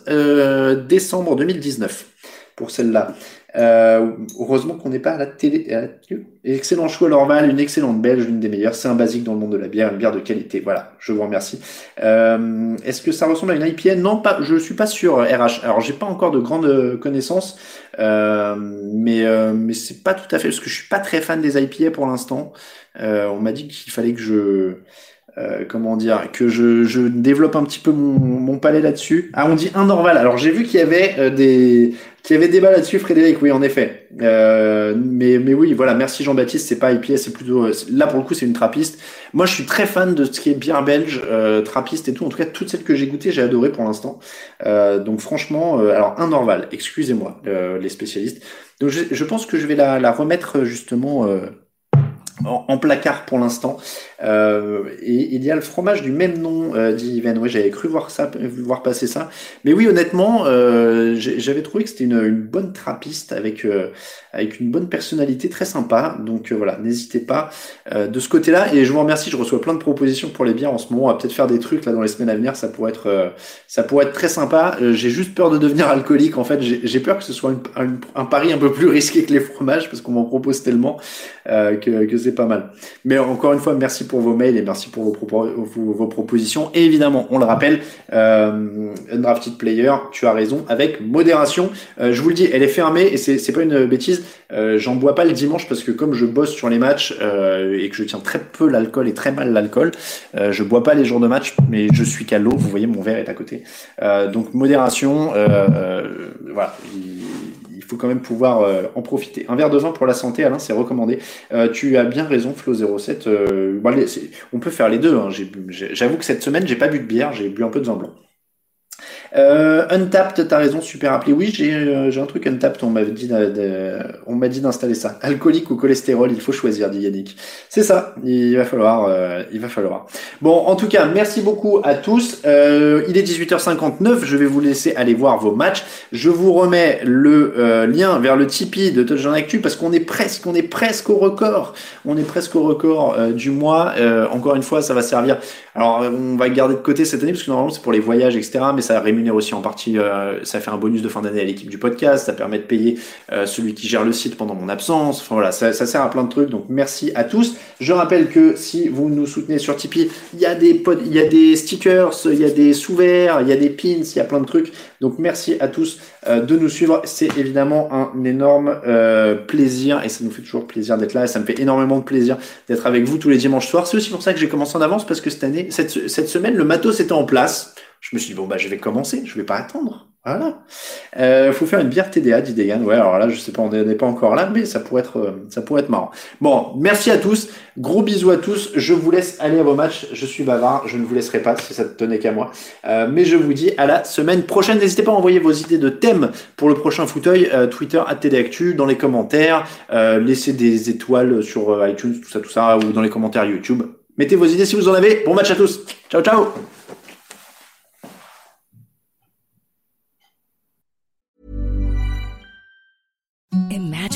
décembre 2019. pour celle-là. Euh, heureusement qu'on n'est pas à la télé. Excellent choix, Lorval, une excellente belge, l'une des meilleures. C'est un basique dans le monde de la bière, une bière de qualité. Voilà, je vous remercie. Euh, Est-ce que ça ressemble à une IPA Non, pas. Je suis pas sûr. RH. Alors, j'ai pas encore de grandes connaissances, euh, mais euh, mais c'est pas tout à fait parce que je suis pas très fan des IPA pour l'instant. Euh, on m'a dit qu'il fallait que je euh, comment dire, que je, je, développe un petit peu mon, mon palais là-dessus. Ah, on dit un Norval. Alors j'ai vu qu'il y avait euh, des qu'il y avait débat là-dessus, Frédéric. Oui, en effet. Euh, mais mais oui, voilà. Merci Jean-Baptiste. C'est pas IPS, c'est plutôt là pour le coup, c'est une trappiste. Moi, je suis très fan de ce qui est bière belge, euh, trappiste et tout. En tout cas, toutes celles que j'ai goûtées, j'ai adoré pour l'instant. donc franchement, alors un Norval. Excusez-moi, les spécialistes. Donc je, je, pense que je vais la, la remettre justement en, placard pour l'instant. Euh, et il y a le fromage du même nom, euh, dit Yvan. Oui, j'avais cru voir ça, voir passer ça. Mais oui, honnêtement, euh, j'avais trouvé que c'était une, bonne trappiste avec avec une bonne personnalité, très sympa. Donc voilà, n'hésitez pas de ce côté-là. Et je vous remercie. Je reçois plein de propositions pour les bières en ce moment. On va peut-être faire des trucs là dans les semaines à venir. Ça pourrait être ça pourrait être très sympa. j'ai juste peur de devenir alcoolique. En fait, j'ai peur que ce soit un, un, pari un peu plus risqué que les fromages parce qu'on m'en propose tellement que, que c'est pas mal. Mais encore une fois, merci pour vos mails et merci pour vos, vos, propositions. Et évidemment, on le rappelle, euh, Undrafted Player, tu as raison, avec modération. Euh, je vous le dis, elle est fermée et c'est pas une bêtise. Euh, J'en bois pas le dimanche parce que comme je bosse sur les matchs euh, et que je tiens très peu l'alcool et très mal l'alcool, je bois pas les jours de match, mais je suis qu'à l'eau. Vous voyez, mon verre est à côté. Donc modération, voilà faut quand même pouvoir euh, en profiter. Un verre de vin pour la santé, Alain, c'est recommandé. Euh, tu as bien raison, Flo07. Euh, on peut faire les deux. Hein. J'avoue que cette semaine, j'ai pas bu de bière, j'ai bu un peu de vin blanc. Euh, Untapped, t'as raison, super appli. Oui, j'ai euh, un truc Untapped, on m'a dit, d'installer ça. Alcoolique ou cholestérol, il faut choisir, dit Yannick. C'est ça, il va falloir, euh, il va falloir. Bon, en tout cas, merci beaucoup à tous. Euh, il est 18h59, je vais vous laisser aller voir vos matchs. Je vous remets le lien vers le Tipeee de Touchdown Actu parce qu'on est presque, on est presque au record. On est presque au record du mois. encore une fois, ça va servir. Alors, on va garder de côté cette année parce que normalement c'est pour les voyages, etc. Mais ça rémunère aussi en partie, euh, ça fait un bonus de fin d'année à l'équipe du podcast, ça permet de payer euh, celui qui gère le site pendant mon absence. Enfin voilà, ça, sert à plein de trucs. Donc merci à tous. Je rappelle que si vous nous soutenez sur Tipeee, il y a des il y a des stickers, il y a des sous-verts, il y a des pins, il y a plein de trucs. Donc merci à tous euh, de nous suivre. C'est évidemment un énorme plaisir et ça nous fait toujours plaisir d'être là et ça me fait énormément de plaisir d'être avec vous tous les dimanches soirs. C'est aussi pour ça que j'ai commencé en avance parce que cette année, cette, cette semaine, le matos était en place. Je me suis dit, bon, bah, je vais commencer, je vais pas attendre. Voilà. Euh, faut faire une bière TDA, dit Degan. Ouais, alors là, je sais pas, on n'est pas encore là, mais ça pourrait être, euh, ça pourrait être marrant. Bon, merci à tous. Gros bisous à tous. Je vous laisse aller à vos matchs. Je suis bavard. Je ne vous laisserai pas si ça ne tenait qu'à moi. Euh, mais je vous dis à la semaine prochaine. N'hésitez pas à envoyer vos idées de thèmes pour le prochain fauteuil. Euh, Twitter, à TDActu, dans les commentaires. Euh, laissez des étoiles sur euh, iTunes, tout ça, tout ça, ou dans les commentaires YouTube. Mettez vos idées si vous en avez. Bon match à tous. Ciao, ciao.